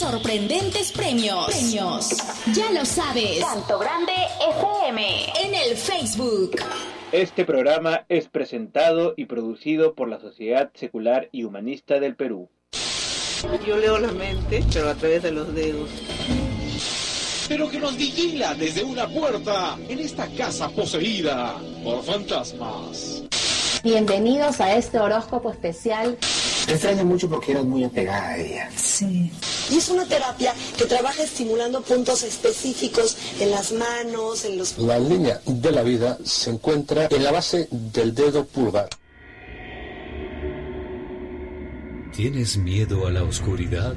sorprendentes premios. Premios. Ya lo sabes. Canto Grande FM. En el Facebook. Este programa es presentado y producido por la Sociedad Secular y Humanista del Perú. Yo leo la mente, pero a través de los dedos. Pero que nos vigila desde una puerta en esta casa poseída por fantasmas. Bienvenidos a este horóscopo especial. Te extraño mucho porque eras muy apegada a ella. Sí. Y es una terapia que trabaja estimulando puntos específicos en las manos, en los... La línea de la vida se encuentra en la base del dedo pulgar. ¿Tienes miedo a la oscuridad?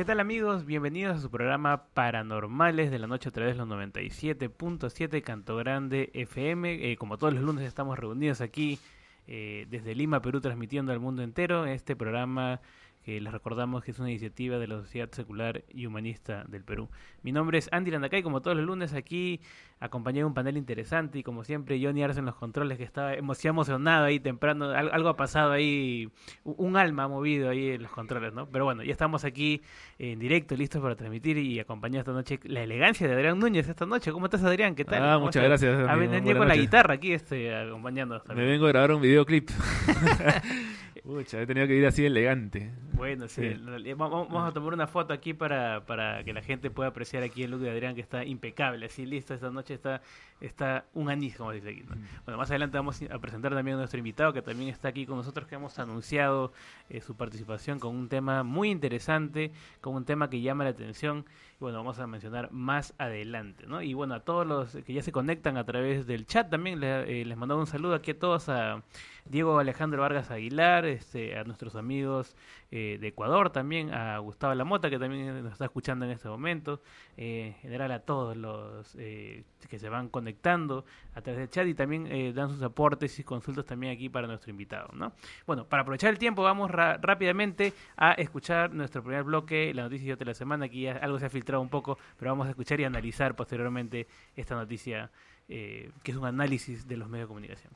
¿Qué tal amigos? Bienvenidos a su programa Paranormales de la Noche a través de los 97.7 Canto Grande FM. Eh, como todos los lunes estamos reunidos aquí eh, desde Lima, Perú, transmitiendo al mundo entero este programa que les recordamos que es una iniciativa de la Sociedad Secular y Humanista del Perú. Mi nombre es Andy Landacay, como todos los lunes aquí acompañado de un panel interesante y como siempre Johnny Arce en los controles que estaba emocionado ahí temprano, algo, ha pasado ahí, un alma ha movido ahí en los controles, ¿no? Pero bueno, ya estamos aquí en directo, listos para transmitir y acompañar esta noche la elegancia de Adrián Núñez esta noche. ¿Cómo estás Adrián? ¿Qué tal? Ah, muchas gracias. A venir con la guitarra aquí este, acompañando. Me vengo a grabar un videoclip. Pucha, he tenido que ir así elegante. Bueno, sí. Vamos, a tomar una foto aquí para, para que la gente pueda apreciar aquí el look de Adrián que está impecable, así listo esta noche está, está un anís, como dice aquí. Bueno, más adelante vamos a presentar también a nuestro invitado que también está aquí con nosotros, que hemos anunciado eh, su participación con un tema muy interesante, con un tema que llama la atención. Y bueno, vamos a mencionar más adelante, ¿no? Y bueno, a todos los que ya se conectan a través del chat también les, eh, les mandamos un saludo aquí a todos a Diego Alejandro Vargas Aguilar, este, a nuestros amigos eh, de Ecuador también, a Gustavo Lamota que también nos está escuchando en este momento, en general a todos los que se van conectando a través del chat y también dan sus aportes y consultas también aquí para nuestro invitado, ¿no? Bueno, para aprovechar el tiempo vamos rápidamente a escuchar nuestro primer bloque, la noticia de la semana, aquí ya algo se ha filtrado un poco, pero vamos a escuchar y analizar posteriormente esta noticia, eh, que es un análisis de los medios de comunicación.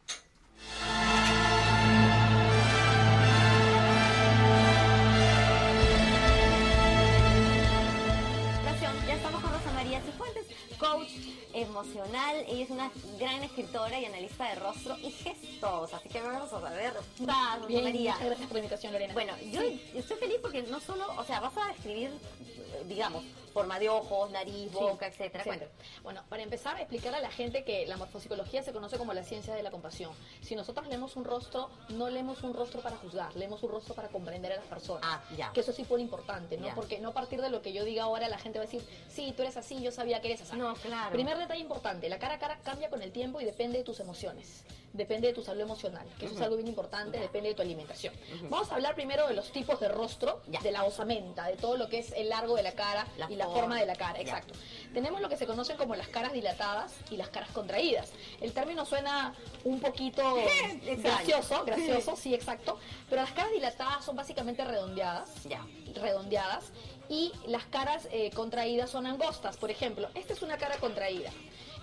Emocional. Ella es una gran escritora y analista de rostro y gestos. Así que vamos a ver. Rosa Bien, María. muchas gracias por la invitación, Lorena. Bueno, yo estoy feliz porque no solo, o sea, vas a describir, digamos, forma de ojos, nariz, boca, etcétera. Bueno, bueno, para empezar, explicar a la gente que la morfopsicología se conoce como la ciencia de la compasión. Si nosotros leemos un rostro, no leemos un rostro para juzgar, leemos un rostro para comprender a las personas. Ah, ya. Que eso sí fue importante, ¿no? Ya. Porque no a partir de lo que yo diga ahora la gente va a decir, sí, tú eres así, yo sabía que eres así. No, claro. Primer detalle importante, la cara a cara cambia con el tiempo y depende de tus emociones, depende de tu salud emocional, que eso es algo bien importante, depende de tu alimentación. Vamos a hablar primero de los tipos de rostro, de la osamenta, de todo lo que es el largo de la cara La y la forma. de la cara, exacto. Tenemos lo que se conocen como las caras dilatadas y las caras contraídas. El término suena un poquito gracioso, gracioso, sí, exacto, pero las caras dilatadas son básicamente redondeadas, Ya. redondeadas y las caras eh, contraídas son angostas. Por ejemplo, esta es una cara contraída.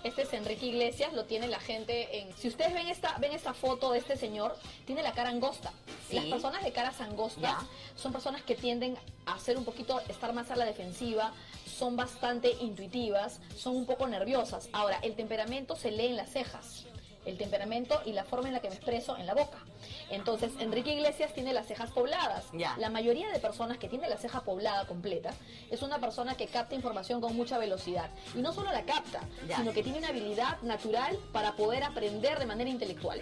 Este es Enrique Iglesias, lo tiene la gente en... Si ustedes ven esta, ven esta foto de este señor, tiene la cara angosta. Sí. Las personas de caras angostas Ya. son personas que tienden a ser un poquito, estar más a la defensiva, son bastante intuitivas, son un poco nerviosas. Ahora, el temperamento se lee en las cejas. El temperamento y la forma en la que me expreso en la boca. Entonces, Enrique Iglesias tiene las cejas pobladas. La mayoría de personas que tiene la ceja poblada completa es una persona que capta información con mucha velocidad. Y no solo la capta, sino que tiene una habilidad natural para poder aprender de manera intelectual.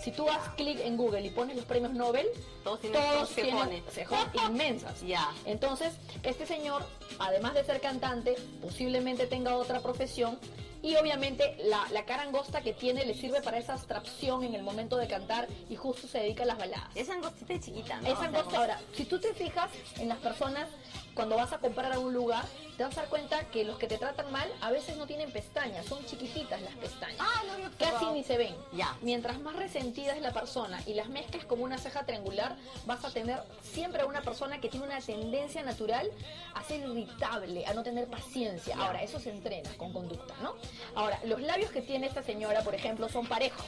Si tú haces clic en Google y pones los premios Nobel, todos tienen, cejas inmensas. Entonces, este señor, además de ser cantante, posiblemente tenga otra profesión y obviamente la, la, cara angosta que tiene le sirve para esa abstracción en el momento de cantar y justo se dedica a las baladas. Es angostita y chiquita, ¿no? Es angosta. Ahora, si tú te fijas en las personas cuando vas a comprar a un lugar, te vas a dar cuenta que los que te tratan mal a veces no tienen pestañas, son chiquititas las pestañas. Ah, no, Casi ni se ven. Ya. Mientras más resentida es la persona y las mezclas como una ceja triangular, vas a tener siempre a una persona que tiene una tendencia natural a ser irritable, a no tener paciencia. Ahora, eso se entrena con conducta, ¿no? Ahora, los labios que tiene esta señora, por ejemplo, son parejos.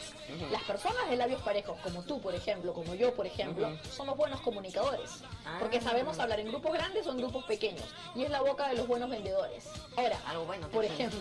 Las personas de labios parejos, como tú, por ejemplo, como yo, por ejemplo, somos buenos comunicadores. Porque ah. sabemos hablar en grupos grandes o en grupos pequeños. Y es la boca de los buenos vendedores. Ahora, Algo bueno, por ejemplo.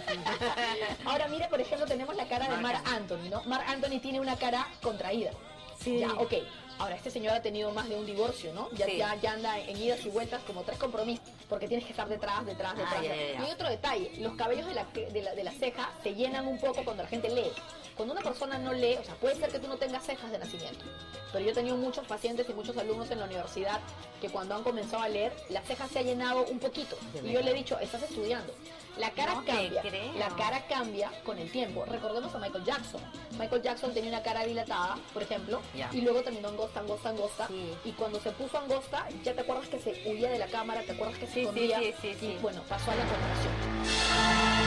ahora mira, por ejemplo, tenemos la cara de Mark Anthony, ¿no? Mark Anthony tiene una cara contraída. Sí. Ya, ok. Ahora, este señor ha tenido más de un divorcio, ¿no? Ya, ya, anda en idas y vueltas como tres compromisos, porque tienes que estar detrás, detrás, detrás. Ah, y hay otro detalle, los cabellos de la, de, la, de la ceja se llenan un poco cuando la gente lee. Cuando una persona no lee, o sea, puede ser que tú no tengas cejas de nacimiento, pero yo he tenido muchos pacientes y muchos alumnos en la universidad que cuando han comenzado a leer, la ceja se ha llenado un poquito. Y yo le he dicho, estás estudiando. La cara cambia. La cara cambia con el tiempo. Recordemos a Michael Jackson. Michael Jackson tenía una cara dilatada, por ejemplo, y luego terminó angosta, angosta, angosta. Y cuando se puso angosta, ya te acuerdas que se huía de la cámara, te acuerdas que se escondía. y bueno, pasó a la conversación.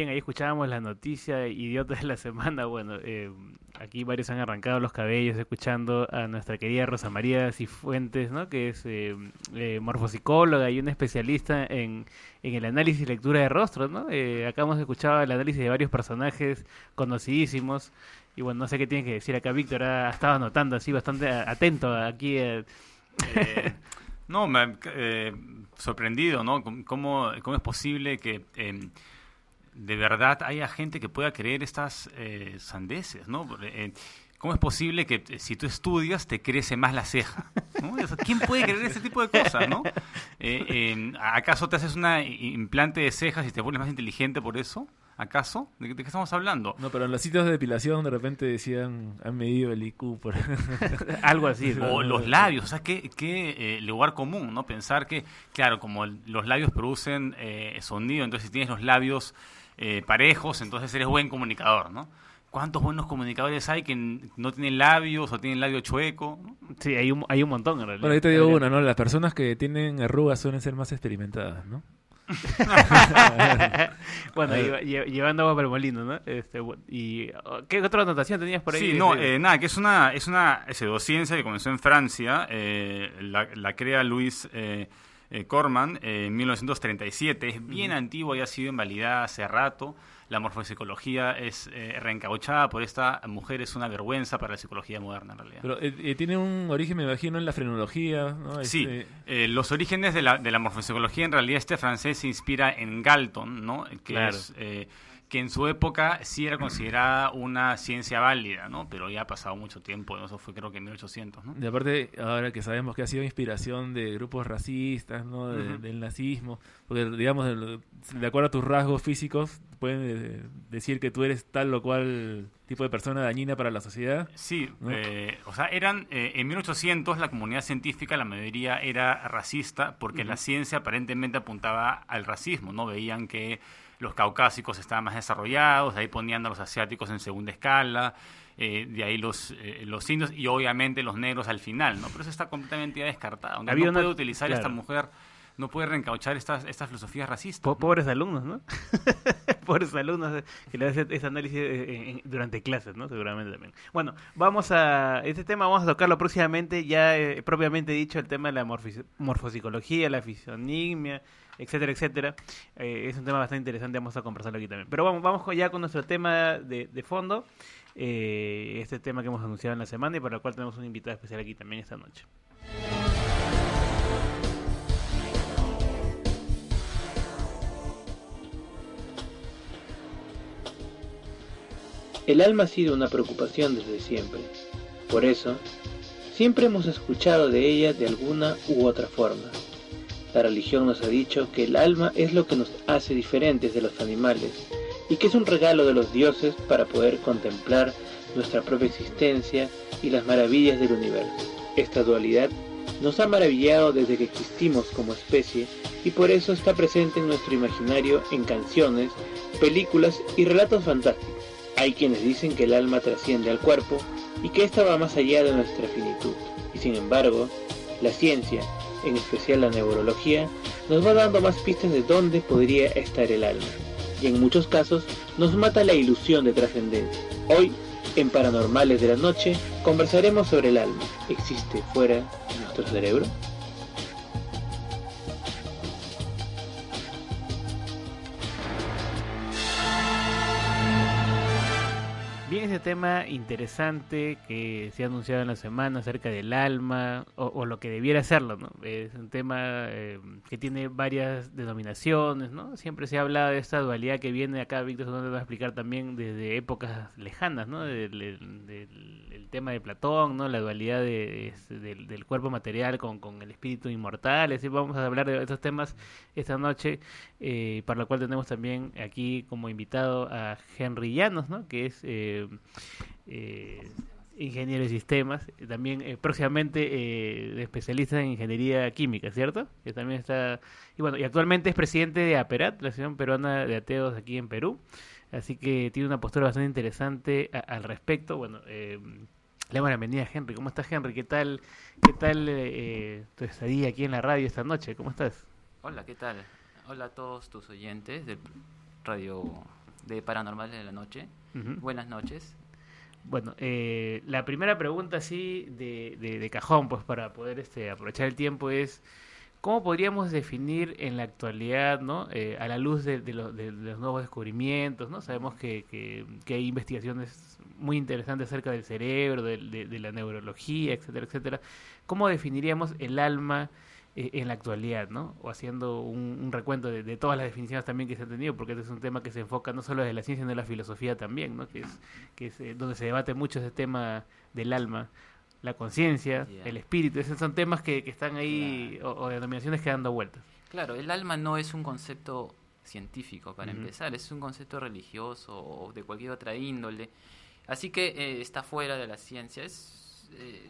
Bien, ahí escuchábamos la noticia idiota de la semana. Bueno, eh, aquí varios han arrancado los cabellos escuchando a nuestra querida Rosa María Cifuentes, ¿no? que es eh, eh, morfopsicóloga y una especialista en, en, el análisis y lectura de rostros. ¿no? acá hemos escuchado el análisis de varios personajes conocidísimos. Y bueno, no sé qué tiene que decir acá Víctor, ha estado anotando así bastante atento aquí. no, me sorprendido, ¿no? ¿Cómo, ¿Cómo es posible que em, de verdad haya gente que pueda creer estas eh, sandeces, ¿no? Eh, ¿Cómo es posible que eh, si tú estudias te crece más la ceja? ¿Quién puede creer ese tipo de cosas, no? ¿Acaso te haces un implante de cejas y te vuelves más inteligente por eso? ¿Acaso? ¿De qué, estamos hablando? No, pero en los sitios de depilación de repente decían, han medido el IQ por... Algo así. O los labios, o sea, qué, qué lugar común, ¿no? Pensar que, claro, como los labios producen sonido, entonces si tienes los labios eh, parejos, entonces eres buen comunicador, ¿no? ¿Cuántos buenos comunicadores hay que no tienen labios o tienen labio chueco? Sí, hay un, hay un montón en realidad. Bueno, ahí te digo una, ¿no? Las personas que tienen arrugas suelen ser más experimentadas, ¿no? bueno, llevando agua para el molino, ¿no? Este, ¿Y qué otra anotación tenías por ahí? Sí, no, eh, nada, que es una, es una pseudociencia que comenzó en Francia, eh, la, la, crea Luis eh, Corman eh, en 1937. Es bien antigua y ha sido invalidada hace rato. La morfopsicología es eh, reencauchada por esta mujer, es una vergüenza para la psicología moderna en realidad. Pero eh, tiene un origen, me imagino, en la frenología. ¿no? Sí, este los orígenes de la, de la morfopsicología en realidad este francés se inspira en Galton, ¿no? que es que en su época sí era considerada una ciencia válida, ¿no? Pero ya ha pasado mucho tiempo, eso fue creo que en 1800, ¿no? De aparte, ahora que sabemos que ha sido inspiración de grupos racistas, ¿no? Del nazismo, porque digamos, de acuerdo a tus rasgos físicos, pueden eh, decir que tú eres tal o cual tipo de persona dañina para la sociedad. Sí, eh, o sea, eran, eh, en 1800 la comunidad científica, la mayoría era racista, porque la ciencia aparentemente apuntaba al racismo, ¿no? Veían que los caucásicos estaban más desarrollados, de ahí ponían a los asiáticos en segunda escala, eh, de ahí los, eh, los indios y obviamente los negros al final, ¿no? Pero eso está completamente ya descartado. No, puede utilizar esta mujer, no puede reencauchar estas, estas filosofías racistas. pobres alumnos, ¿no? pobres alumnos que le hacen ese análisis eh, durante clases, ¿no? Seguramente también. Bueno, vamos a... Este tema vamos a tocarlo próximamente, ya propiamente dicho, el tema de la morfopsicología, la fisionigmia etcétera, etcétera. Eh, es un tema bastante interesante, vamos a conversarlo aquí también. Pero vamos, vamos ya con nuestro tema de, fondo, eh, este tema que hemos anunciado en la semana y para el cual tenemos un invitado especial aquí también esta noche. El alma ha sido una preocupación desde siempre. Por eso, siempre hemos escuchado de ella de alguna u otra forma. La religión nos ha dicho que el alma es lo que nos hace diferentes de los animales y que es un regalo de los dioses para poder contemplar nuestra propia existencia y las maravillas del universo. Esta dualidad nos ha maravillado desde que existimos como especie y por eso está presente en nuestro imaginario en canciones, películas y relatos fantásticos. Hay quienes dicen que el alma trasciende al cuerpo y que ésta va más allá de nuestra finitud. Y sin embargo, la ciencia, en especial la neurología, nos va dando más pistas de dónde podría estar el alma. Y en muchos casos nos mata la ilusión de trascendencia. Hoy, en Paranormales de la Noche, conversaremos sobre el alma. ¿Existe fuera de nuestro cerebro? Tema interesante que se ha anunciado en la semana acerca del alma, o, o lo que debiera serlo, ¿no? Es un tema eh, que tiene varias denominaciones, ¿no? Siempre se habla de esta dualidad que viene acá, Víctor nos va a explicar también desde épocas lejanas, ¿no? Del, del- del- el tema de Platón, ¿no? La dualidad de, este, del, del cuerpo material con, con el espíritu inmortal, es decir, vamos a hablar de estos temas esta noche, eh, para lo cual tenemos también aquí como invitado a Henry Llanos, ¿no? Que es... eh, ingeniero de sistemas, eh, también eh, próximamente eh, especialista en ingeniería química, ¿cierto? Que también está y bueno, y actualmente es presidente de APERAT, la Asociación Peruana de Ateos aquí en Perú. Así que tiene una postura bastante interesante a- al respecto. Bueno, eh, le damos la bienvenida a Henry. ¿Cómo estás, Henry? ¿Qué tal, qué tal eh, tu estadía aquí en la radio esta noche? ¿Cómo estás? Hola, ¿qué tal? Hola a todos tus oyentes del radio de Paranormales de la Noche. Buenas noches. Bueno, eh, la primera pregunta así de, de, de cajón, pues para poder este, aprovechar el tiempo es, ¿cómo podríamos definir en la actualidad, ¿no? Eh, a la luz de, de lo- de- de los nuevos descubrimientos, ¿no? Sabemos que, hay investigaciones muy interesantes acerca del cerebro, de, de la neurología, etcétera, etcétera. ¿Cómo definiríamos el alma eh, en la actualidad, ¿no? O haciendo un, un recuento de, de todas las definiciones también que se han tenido, porque este es un tema que se enfoca no solo desde la ciencia, sino de la filosofía también, ¿no? Que es, que es eh, donde se debate mucho ese tema del alma, la conciencia, el espíritu. Esos son temas que, que están ahí, o, o denominaciones que dan dando vueltas. Claro, el alma no es un concepto científico, para empezar, es un concepto religioso o de cualquier otra índole. Así que eh, está fuera de la ciencia. Es, eh,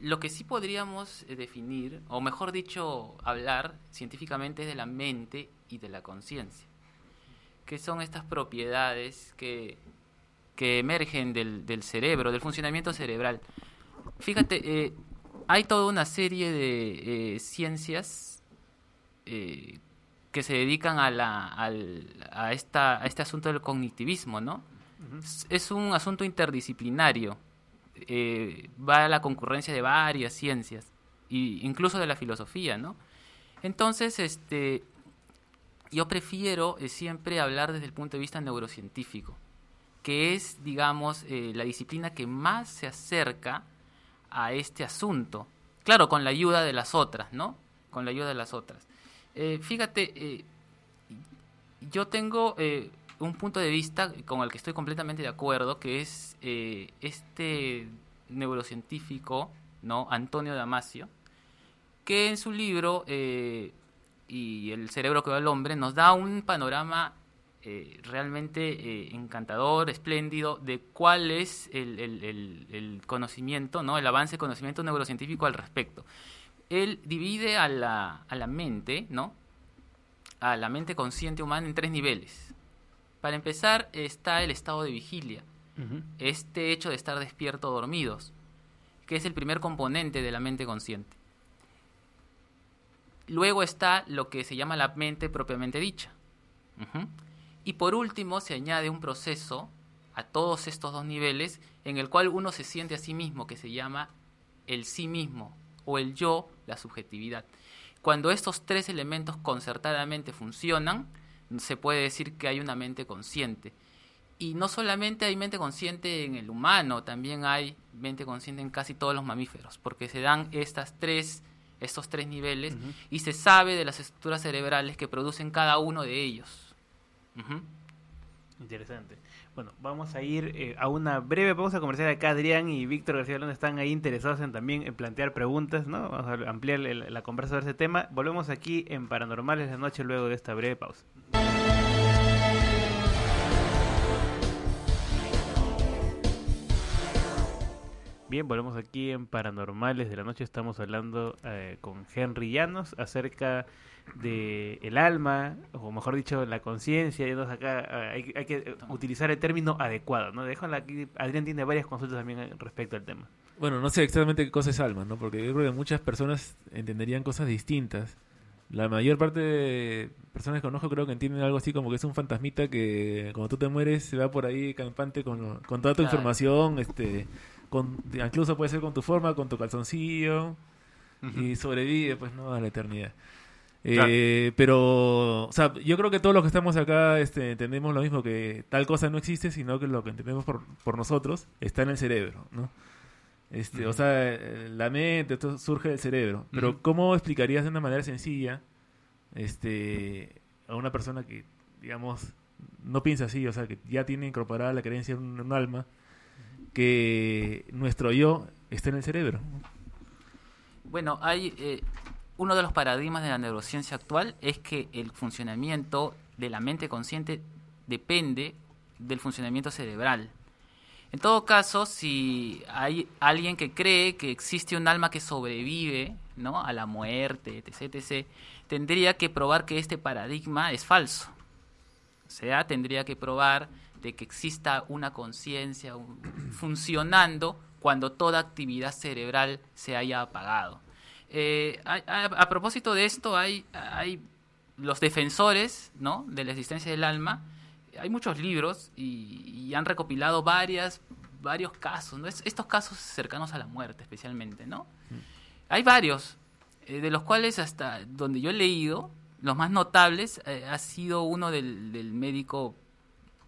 lo que sí podríamos eh, definir, o mejor dicho, hablar científicamente es de la mente y de la conciencia, que son estas propiedades que, que emergen del, del cerebro, del funcionamiento cerebral. Fíjate, eh, hay toda una serie de eh, ciencias eh, que se dedican a, la, al- a, esta, a este asunto del cognitivismo, ¿no? Es- Es un asunto interdisciplinario. Eh, va a la concurrencia de varias ciencias, y incluso de la filosofía, ¿no? Entonces, este, yo prefiero eh, siempre hablar desde el punto de vista neurocientífico, que es, digamos, eh, la disciplina que más se acerca a este asunto. Claro, con la ayuda de las otras, ¿no? Con la ayuda de las otras. Fíjate, yo tengo un punto de vista con el que estoy completamente de acuerdo, que es eh, este neurocientífico, ¿no? Antonio Damasio, que en su libro eh, y el cerebro que va al hombre nos da un panorama eh, realmente encantador, espléndido, de cuál es el, el- el- el conocimiento, ¿no? el avance de conocimiento neurocientífico al respecto. Él divide a la, a la mente, ¿no? a la mente consciente humana en tres niveles. Para empezar está el estado de vigilia, este hecho de estar despierto o dormidos, que es el primer componente de la mente consciente. Luego está lo que se llama la mente propiamente dicha. Y por último se añade un proceso a todos estos dos niveles en el cual uno se siente a sí mismo, que se llama el sí mismo o el yo, la subjetividad. cuando estos tres elementos concertadamente funcionan, se puede decir que hay una mente consciente. Y no solamente hay mente consciente en el humano, también hay mente consciente en casi todos los mamíferos, porque se dan estas tres, estos tres niveles y se sabe de las estructuras cerebrales que producen cada uno de ellos. Interesante. Bueno, vamos a ir eh, a una breve pausa comercial. Acá Adrián y Víctor García López están ahí interesados en también en plantear preguntas, ¿no? Vamos a ampliar el- la conversa sobre ese tema. Volvemos aquí en Paranormales de Noche luego de esta breve pausa. Bien, volvemos aquí en Paranormales de la Noche. Estamos hablando eh, con Henry Llanos acerca el alma, o mejor dicho, la conciencia. entonces acá eh, hay, hay que utilizar el término adecuado, ¿no? Dejo aquí, Adrián tiene varias consultas también eh, respecto al tema. Bueno, no sé exactamente qué cosa es alma, ¿no? Porque yo creo que muchas personas entenderían cosas distintas. La mayor parte de personas que conozco creo que entienden algo así como que es un fantasmita que cuando tú te mueres se va por ahí campante con, con toda tu Claro. información, este, con, incluso puede ser con tu forma, con tu calzoncillo y sobrevive, pues, ¿no? A la eternidad. Eh, Pero, o sea, yo creo que todos los que estamos acá este, entendemos lo mismo, que tal cosa no existe, sino que lo que entendemos por, por nosotros está en el cerebro, ¿no? Este, O sea, eh, la mente todo surge del cerebro. Pero. ¿cómo explicarías de una manera sencilla este, a una persona que, digamos, no piensa así, o sea, que ya tiene incorporada la creencia en un, en un alma, que nuestro yo está en el cerebro? Bueno, hay eh, uno de los paradigmas de la neurociencia actual es que el funcionamiento de la mente consciente depende del funcionamiento cerebral. En todo caso, si hay alguien que cree que existe un alma que sobrevive ¿no? a la muerte, etc., etc., tendría que probar que este paradigma es falso. O sea, tendría que probar de que exista una conciencia un- funcionando cuando toda actividad cerebral se haya apagado. Eh, a, a- a propósito de esto, hay, hay los defensores ¿no? de la existencia del alma. Hay muchos libros y, y han recopilado varias, varios casos, ¿no? Es- estos casos cercanos a la muerte especialmente. ¿no? Hay varios, eh, de los cuales hasta donde yo he leído, los más notables eh, ha sido uno del, del médico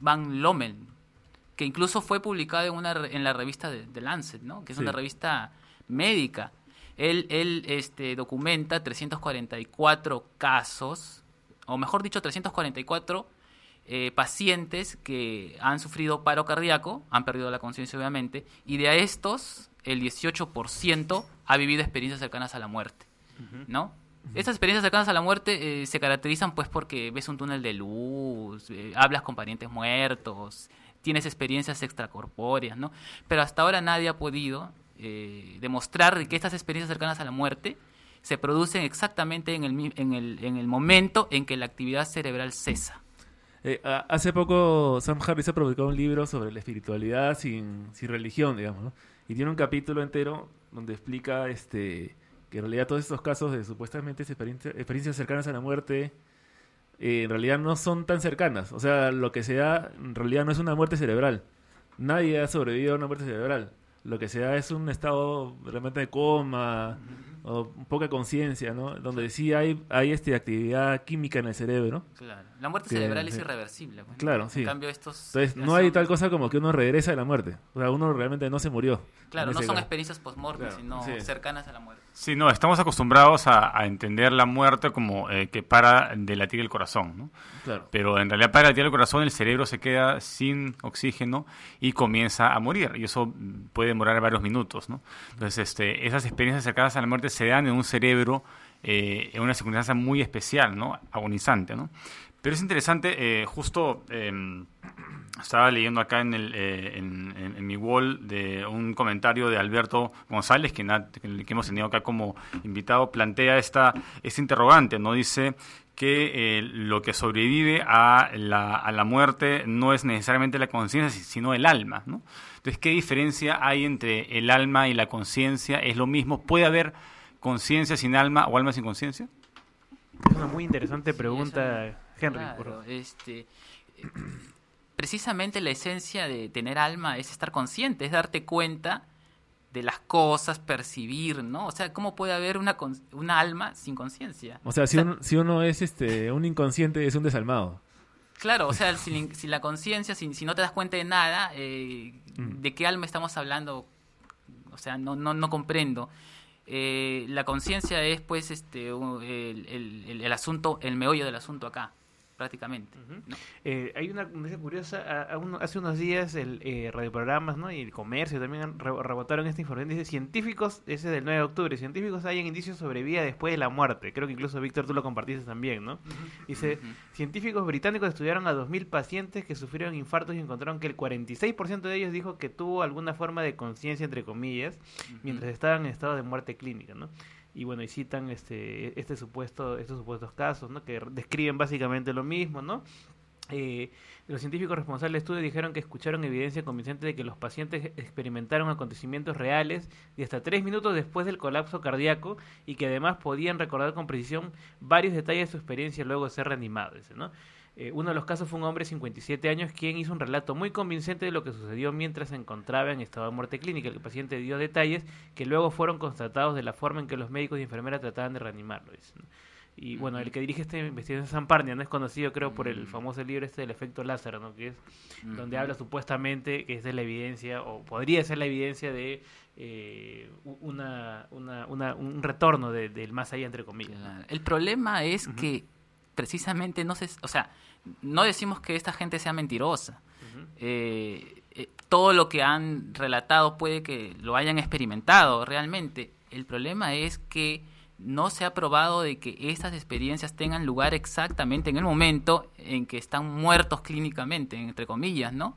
Van Lommel, que incluso fue publicado en, una, en la revista de, de Lancet, ¿no? que es Sí. una revista médica. Él, él este, documenta 344 casos, o mejor dicho, 344 eh, pacientes que han sufrido paro cardíaco, han perdido la conciencia obviamente, y de a estos, el 18% ha vivido experiencias cercanas a la muerte. ¿no? Estas experiencias cercanas a la muerte eh, se caracterizan pues porque ves un túnel de luz, eh, hablas con parientes muertos, tienes experiencias extracorpóreas, ¿no? Pero hasta ahora nadie ha podido eh, demostrar que estas experiencias cercanas a la muerte se producen exactamente en el, en el, en el momento en que la actividad cerebral cesa. Eh, hace poco Sam Harris ha publicado un libro sobre la espiritualidad sin, sin religión, digamos. Y tiene un capítulo entero donde explica este que en realidad todos estos casos de supuestamente experiencia- experiencias cercanas a la muerte eh, en realidad no son tan cercanas. O sea, lo que se da en realidad no es una muerte cerebral. Nadie ha sobrevivido a una muerte cerebral. Lo que se da es un estado realmente de coma o poca conciencia, ¿no? Donde sí hay, hay este, actividad química en el cerebro. Claro. La muerte Que- cerebral es sí. irreversible. Claro, En sí. cambio, estos Entonces, no hay tal cosa como que uno regresa de la muerte. O sea, uno realmente no se murió. Claro, no son caso. experiencias post-mortem, Claro, sino sí. cercanas a la muerte. Sí, no, estamos acostumbrados a, a entender la muerte como eh, que para de latir el corazón, ¿no? Claro. Pero en realidad para latir el corazón el cerebro se queda sin oxígeno y comienza a morir. Y eso puede demorar varios minutos, ¿no? Entonces, este, esas experiencias cercanas a la muerte se dan en un cerebro eh, en una circunstancia muy especial, ¿no? Agonizante, ¿no? Pero es interesante, eh, justo em, estaba leyendo acá en, el, eh, en, en- en mi wall de un comentario de Alberto González, que, hemos tenido acá como invitado, plantea esta, este interrogante, ¿no? Dice que eh, lo que sobrevive a la, a la muerte no es necesariamente la conciencia, si- sino el alma, ¿no? Entonces, ¿qué diferencia hay entre el alma y la conciencia? ¿Es lo mismo? ¿Puede haber conciencia sin alma o alma sin conciencia? Es una muy interesante pregunta, Henry. Claro, por favor. este, eh, precisamente la esencia de tener alma es estar consciente, es darte cuenta de las cosas, percibir, ¿no? O sea, ¿cómo puede haber una, una alma sin conciencia? O sea, si, uno, si uno es este un inconsciente, es un desalmado. Claro, o sea, si, la conciencia, si, si, no te das cuenta de nada, eh, mm. ¿de qué alma estamos hablando? O sea, no, no, no comprendo. Eh, la conciencia es, pues, este, el, el, el, asunto, el meollo del asunto acá prácticamente. Eh, hay una noticia curiosa, hace unos días el eh, radioprogramas ¿no? y el comercio también rebotaron esta información. Dice, científicos, ese es del 9 de octubre, científicos hayan indicios sobre vida después de la muerte. Creo que incluso Víctor tú lo compartiste también, ¿no? Dice, científicos británicos estudiaron a 2.000 pacientes que sufrieron infartos y encontraron que el 46% de ellos dijo que tuvo alguna forma de conciencia, entre comillas, mientras estaban en estado de muerte clínica, ¿no? Y bueno, y citan este, este supuesto, estos supuestos casos, ¿no? Que describen básicamente lo mismo, ¿no? Eh, los científicos responsables del estudio dijeron que escucharon evidencia convincente de que los pacientes experimentaron acontecimientos reales de hasta tres minutos después del colapso cardíaco y que además podían recordar con precisión varios detalles de su experiencia luego de ser reanimados, ¿no? Eh, uno de los casos fue un hombre de 57 años quien hizo un relato muy convincente de lo que sucedió mientras se encontraba en estado de muerte clínica. El paciente dio detalles que luego fueron constatados de la forma en que los médicos y enfermeras trataban de reanimarlo. Y bueno, el que dirige esta investigación es Samparnia, no es conocido creo por el famoso libro este del efecto Lázaro, ¿no? que es donde habla supuestamente que es de la evidencia, o podría ser la evidencia de eh, una, una, un retorno del más allá, entre comillas. El problema es que precisamente no se, o sea, no decimos que esta gente sea mentirosa. Eh, eh, todo lo que han relatado puede que lo hayan experimentado realmente. El problema es que no se ha probado de que estas experiencias tengan lugar exactamente en el momento en que están muertos clínicamente, entre comillas, ¿no?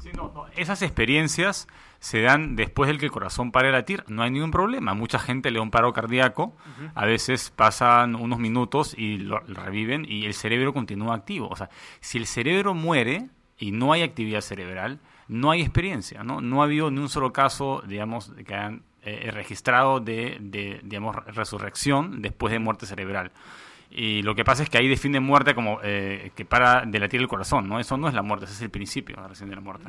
Sí, no, Esas experiencias se dan después del que el corazón pare de latir, no hay ningún problema. Mucha gente le da un paro cardíaco, a veces pasan unos minutos y lo, reviven y el cerebro continúa activo. O sea, si el cerebro muere y no hay actividad cerebral, no hay experiencia, ¿no? No ha habido ni un solo caso, digamos, que hayan eh, registrado de, de, digamos, resurrección después de muerte cerebral. Y lo que pasa es que ahí define muerte como eh, que para de latir el corazón, ¿no? Eso no es la muerte, ese es el principio recién de la muerte.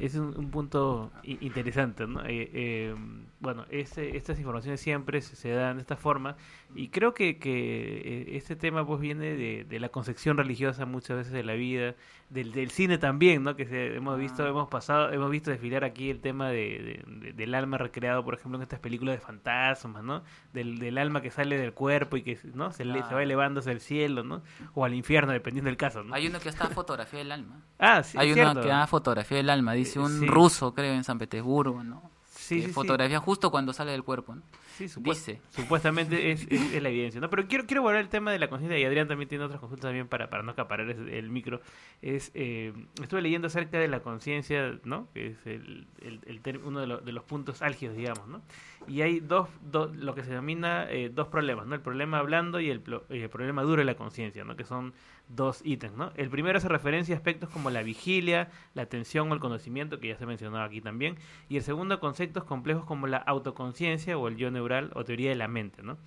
Es un, punto interesante, ¿no? Eh, eh, bueno, estas informaciones siempre se, dan de esta forma y creo que, que este tema pues viene de, de, la concepción religiosa muchas veces de la vida, del, del cine también, ¿no? Que hemos visto, ah. hemos pasado, hemos visto desfilar aquí el tema de, del alma recreado, por ejemplo, en estas películas de fantasmas, ¿no? Del, del alma que sale del cuerpo y que ¿no? se, se va elevándose al cielo, ¿no? O al infierno, dependiendo del caso, ¿no? Hay uno que está fotografía del alma. Ah, sí. Hay uno que da fotografía del alma, dice un ruso, creo, en San Petersburgo, ¿no? Sí, fotografía justo cuando sale del cuerpo, ¿no? Sí, supuestamente es, es, la evidencia, ¿no? Pero quiero, quiero volver al tema de la conciencia y Adrián también tiene otras consultas también para, para no acaparar el, micro. Es, eh, estuve leyendo acerca de la conciencia, ¿no? Que es el, el, uno de, de, los puntos álgidos, digamos, ¿no? Y hay dos, dos lo que se denomina eh, dos problemas, ¿no? El problema blando y el, el problema duro de la conciencia, ¿no? Que son dos ítems, ¿no? El primero hace referencia a aspectos como la vigilia, la atención o el conocimiento, que ya se mencionaba aquí también, y el segundo a conceptos complejos como la autoconciencia o el yo neural o teoría de la mente, ¿no?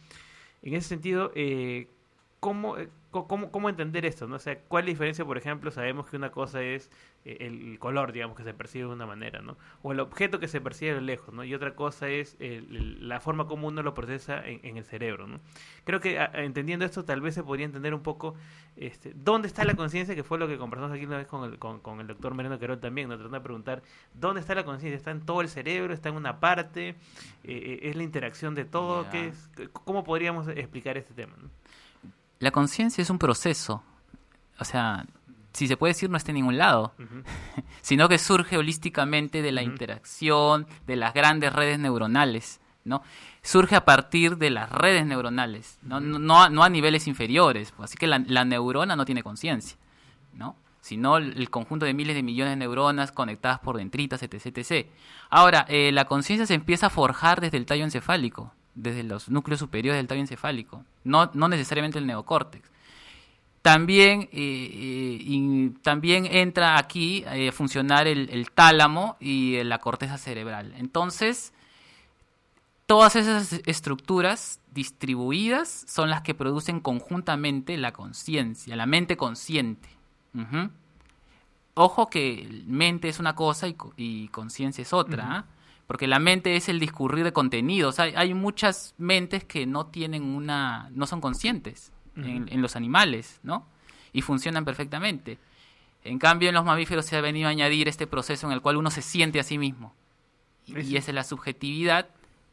En ese sentido, eh, ¿cómo, eh, ¿Cómo, ¿Cómo entender esto? ¿no? O sea, ¿cuál es la diferencia? Por ejemplo, sabemos que una cosa es eh, el color, digamos, que se percibe de una manera, ¿no? O el objeto que se percibe de lejos, ¿no? Y otra cosa es la forma como uno lo procesa en, el cerebro, ¿no? Creo que entendiendo esto tal vez se podría entender un poco este, dónde está la conciencia, que fue lo que conversamos aquí una vez con el, con, el doctor Mereno Querol también, nos tratando de preguntar, ¿dónde está la conciencia? ¿Está en todo el cerebro? ¿Está en una parte? Eh, eh, ¿Es la interacción de todo? ¿Qué es? ¿Cómo podríamos explicar este tema? ¿no? La conciencia es un proceso. O sea, si se puede decir, no está en ningún lado, sino que surge holísticamente de la interacción de las grandes redes neuronales, ¿no? Surge a partir de las redes neuronales, no, no, a, niveles inferiores, pues, así que la, neurona no tiene conciencia, ¿no? sino el, conjunto de miles de millones de neuronas conectadas por dendritas, etc. etc. Ahora, eh, la conciencia se empieza a forjar desde el tallo encefálico, desde los núcleos superiores del tallo encefálico, no, no necesariamente el neocórtex. También, eh, eh, también entra aquí eh, a funcionar el, tálamo y la corteza cerebral. Entonces, todas esas estructuras distribuidas son las que producen conjuntamente la conciencia, la mente consciente. Ojo que mente es una cosa y, conciencia es otra. Porque la mente es el discurrir de contenidos. Hay, hay muchas mentes que no tienen una, no son conscientes en, en los animales, ¿no? Y funcionan perfectamente. En cambio, en los mamíferos se ha venido a añadir este proceso en el cual uno se siente a sí mismo. Y, y esa es la subjetividad,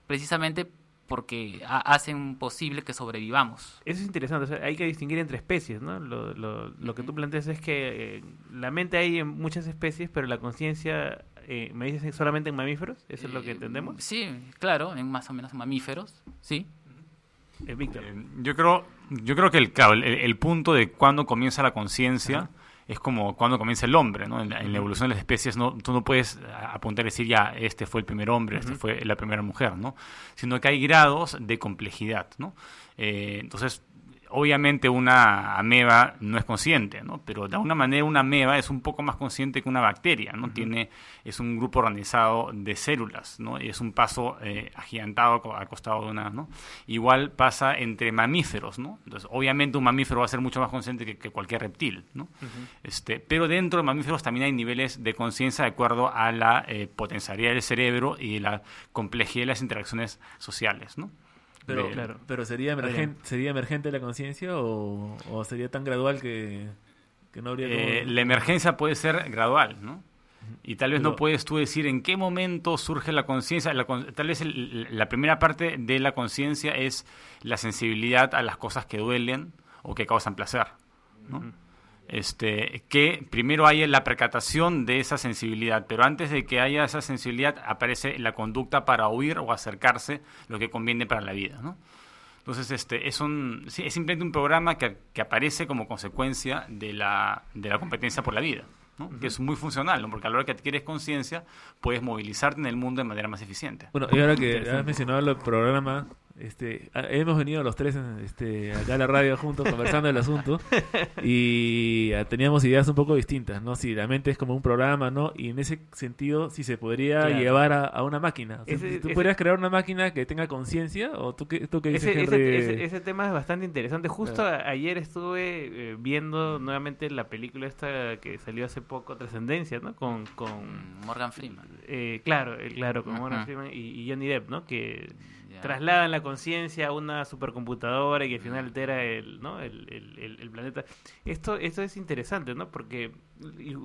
precisamente porque ha- hacen posible que sobrevivamos. Eso es interesante, o sea, hay que distinguir entre especies, ¿no? Lo, lo, lo que tú planteas es que eh, la mente hay en muchas especies, pero la conciencia, eh, ¿me dices solamente en mamíferos? ¿Eso es lo que entendemos? Sí, claro, en más o menos mamíferos, sí. Eh, Víctor. Yo creo, yo creo que el, el, el punto de cuándo comienza la conciencia es como cuando comienza el hombre, ¿no? En la, en la evolución de las especies, no, tú no puedes apuntar y decir ya, este fue el primer hombre, este fue la primera mujer, ¿no? Sino que hay grados de complejidad, ¿no? Eh, entonces, obviamente una ameba no es consciente, ¿no? Pero de alguna manera una ameba es un poco más consciente que una bacteria, ¿no? Tiene, es un grupo organizado de células, ¿no? Y es un paso eh, agigantado al costado de una, ¿no? Igual pasa entre mamíferos, ¿no? Entonces, obviamente un mamífero va a ser mucho más consciente que, que cualquier reptil, ¿no? Este, pero dentro de mamíferos también hay niveles de conciencia de acuerdo a la eh, potencialidad del cerebro y la complejidad de las interacciones sociales, ¿no? Pero, De- pero ¿sería, emergen- ¿sería emergente la conciencia o, o sería tan gradual que, que no habría Eh, como- la emergencia puede ser gradual, ¿no? Y tal vez Pero- no puedes tú decir en qué momento surge la conciencia. La con- tal vez el- la primera parte de la conciencia es la sensibilidad a las cosas que duelen o que causan placer, ¿no? Este, que primero hay la percatación de esa sensibilidad, pero antes de que haya esa sensibilidad aparece la conducta para huir o acercarse, lo que conviene para la vida, ¿no? Entonces, este, es, un, sí, es simplemente un programa que, que aparece como consecuencia de la, de la competencia por la vida, ¿no? que es muy funcional, ¿no? porque a la hora que adquieres conciencia puedes movilizarte en el mundo de manera más eficiente. Bueno, y ahora que has mencionado el programa, este, a- hemos venido los tres este, acá a la radio juntos conversando del asunto y ah, teníamos ideas un poco distintas, ¿no? Si la mente es como un programa, ¿no? Y en ese sentido, si se podría Claro. llevar a, a una máquina. O sea, Ese- ¿Tú ese- podrías crear una máquina que tenga conciencia? ¿O tú qué, tú qué dices, Ese, Henry? ese- ese tema es bastante interesante. Justo a- ayer estuve eh, viendo nuevamente la película esta que salió hace poco, Trascendencia, ¿no? Con, con Morgan Freeman. eh, claro, eh, claro, con Morgan. Freeman y, y Johnny Depp, ¿no? Que Ya. trasladan la conciencia a una supercomputadora y que al final altera el, ¿no? el, el- el- planeta. Esto, esto es interesante, ¿no? Porque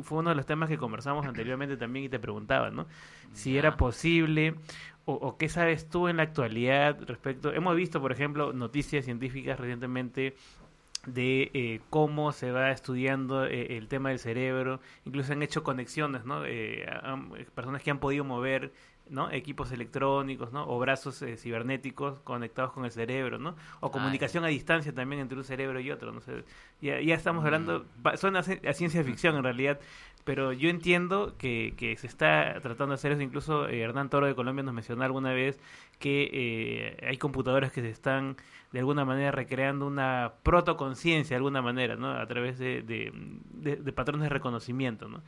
fue uno de los temas que conversamos anteriormente también y te preguntaba, ¿no? Si era posible o, o qué sabes tú en la actualidad respecto... Hemos visto, por ejemplo, noticias científicas recientemente de eh, cómo se va estudiando eh, el tema del cerebro, incluso han hecho conexiones, ¿no? Eh, personas que han podido mover ¿no? equipos electrónicos, ¿no? O brazos eh, cibernéticos conectados con el cerebro, ¿no? O comunicación a distancia también entre un cerebro y otro, no sé. Ya, ya estamos hablando, va- suena a ci- a ciencia ficción en realidad, pero yo entiendo que, que se está tratando de hacer eso. Incluso eh, Hernán Toro de Colombia nos mencionó alguna vez que eh, hay computadoras que se están de alguna manera recreando una protoconciencia de alguna manera, ¿no? A través de, de, de- de patrones de reconocimiento, ¿no?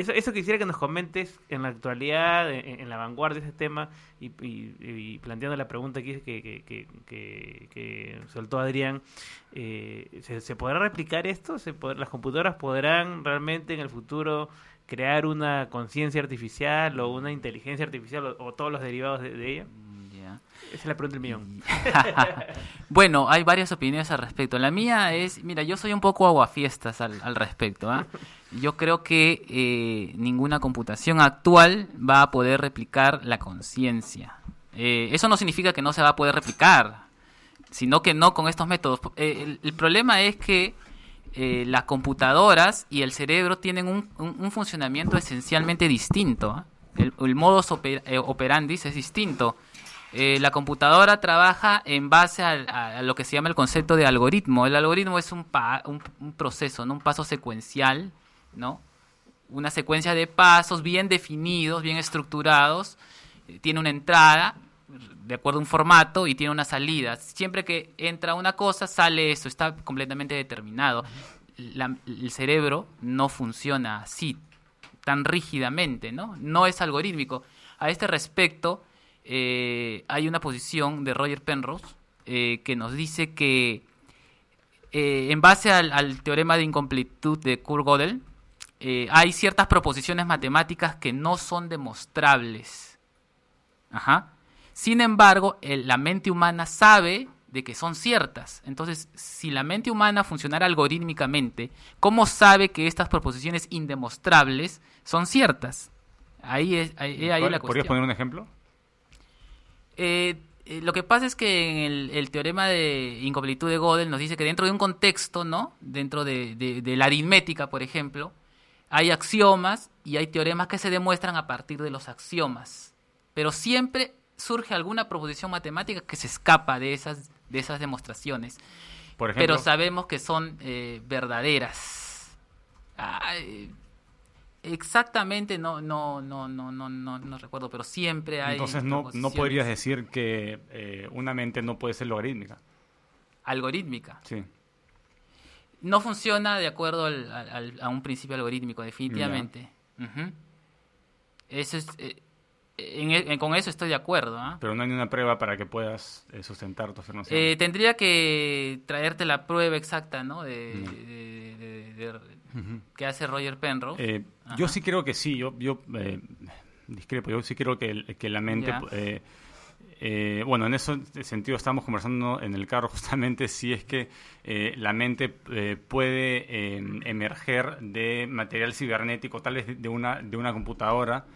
Eso, eso quisiera que nos comentes en la actualidad, en, en la vanguardia de ese tema y, y- y planteando la pregunta que, que, que, que- soltó Adrián, eh, ¿se, se podrá replicar esto? ¿Se pod- ¿Las computadoras podrán realmente en el futuro crear una conciencia artificial o una inteligencia artificial o, o todos los derivados de, de ella? Ya. Esa es la pregunta del millón. Bueno, hay varias opiniones al respecto. La mía es, mira, yo soy un poco aguafiestas al, al respecto. ¿ah? Yo creo que eh, ninguna computación actual va a poder replicar la conciencia. Eh, eso no significa que no se va a poder replicar, sino que no con estos métodos. Eh, el, problema es que eh, las computadoras y el cerebro tienen un, un- un funcionamiento esencialmente distinto. ¿ah? El, el modus oper- operandi es distinto. La computadora trabaja en base a, lo que se llama el concepto de algoritmo. El algoritmo es un, pa- un, proceso, un paso secuencial, ¿no? una secuencia de pasos bien definidos, bien estructurados. Eh, tiene una entrada de acuerdo a un formato y tiene una salida. Siempre que entra una cosa, sale eso, está completamente determinado. La- el cerebro no funciona así, tan rígidamente, ¿no? No es algorítmico. A este respecto, eh, hay una posición de Roger Penrose eh, que nos dice que en base al, al teorema de incompletud de Kurt Gödel, eh, hay ciertas proposiciones matemáticas que no son demostrables Ajá. Sin embargo, el- la mente humana sabe de que son ciertas. Entonces, si la mente humana funcionara algorítmicamente, ¿cómo sabe que estas proposiciones indemostrables son ciertas? Ahí es ahí, ahí la ¿Podrías cuestión. poner un ejemplo? Eh, eh, lo que pasa es que en el, el teorema de incompletud de Gödel nos dice que dentro de un contexto, ¿no? Dentro de, de- de la aritmética, por ejemplo, hay axiomas y hay teoremas que se demuestran a partir de los axiomas. Pero siempre surge alguna proposición matemática que se escapa de esas, de esas demostraciones. Por ejemplo. Pero sabemos que son eh, verdaderas. Exactamente no, no, no, no, no, no, no recuerdo, pero siempre hay Entonces no, no podrías decir que eh, una mente no puede ser logarítmica. algorítmica. Sí. No funciona de acuerdo al- a un principio algorítmico, definitivamente. Eso es, eh, en- en- con eso estoy de acuerdo. ¿ah? Pero no hay ninguna prueba para que puedas eh, sustentar tu afirmación. Eh, tendría que traerte la prueba exacta, ¿no? De, de- de- de- Ujú. que hace Roger Penrose. Eh, yo sí creo que sí, yo, yo eh, discrepo, yo sí creo que, que la mente... Eh, bueno, en ese sentido estamos conversando en el carro justamente si es que eh, la mente eh, puede eh, emerger de material cibernético, tal vez de- una, de una computadora,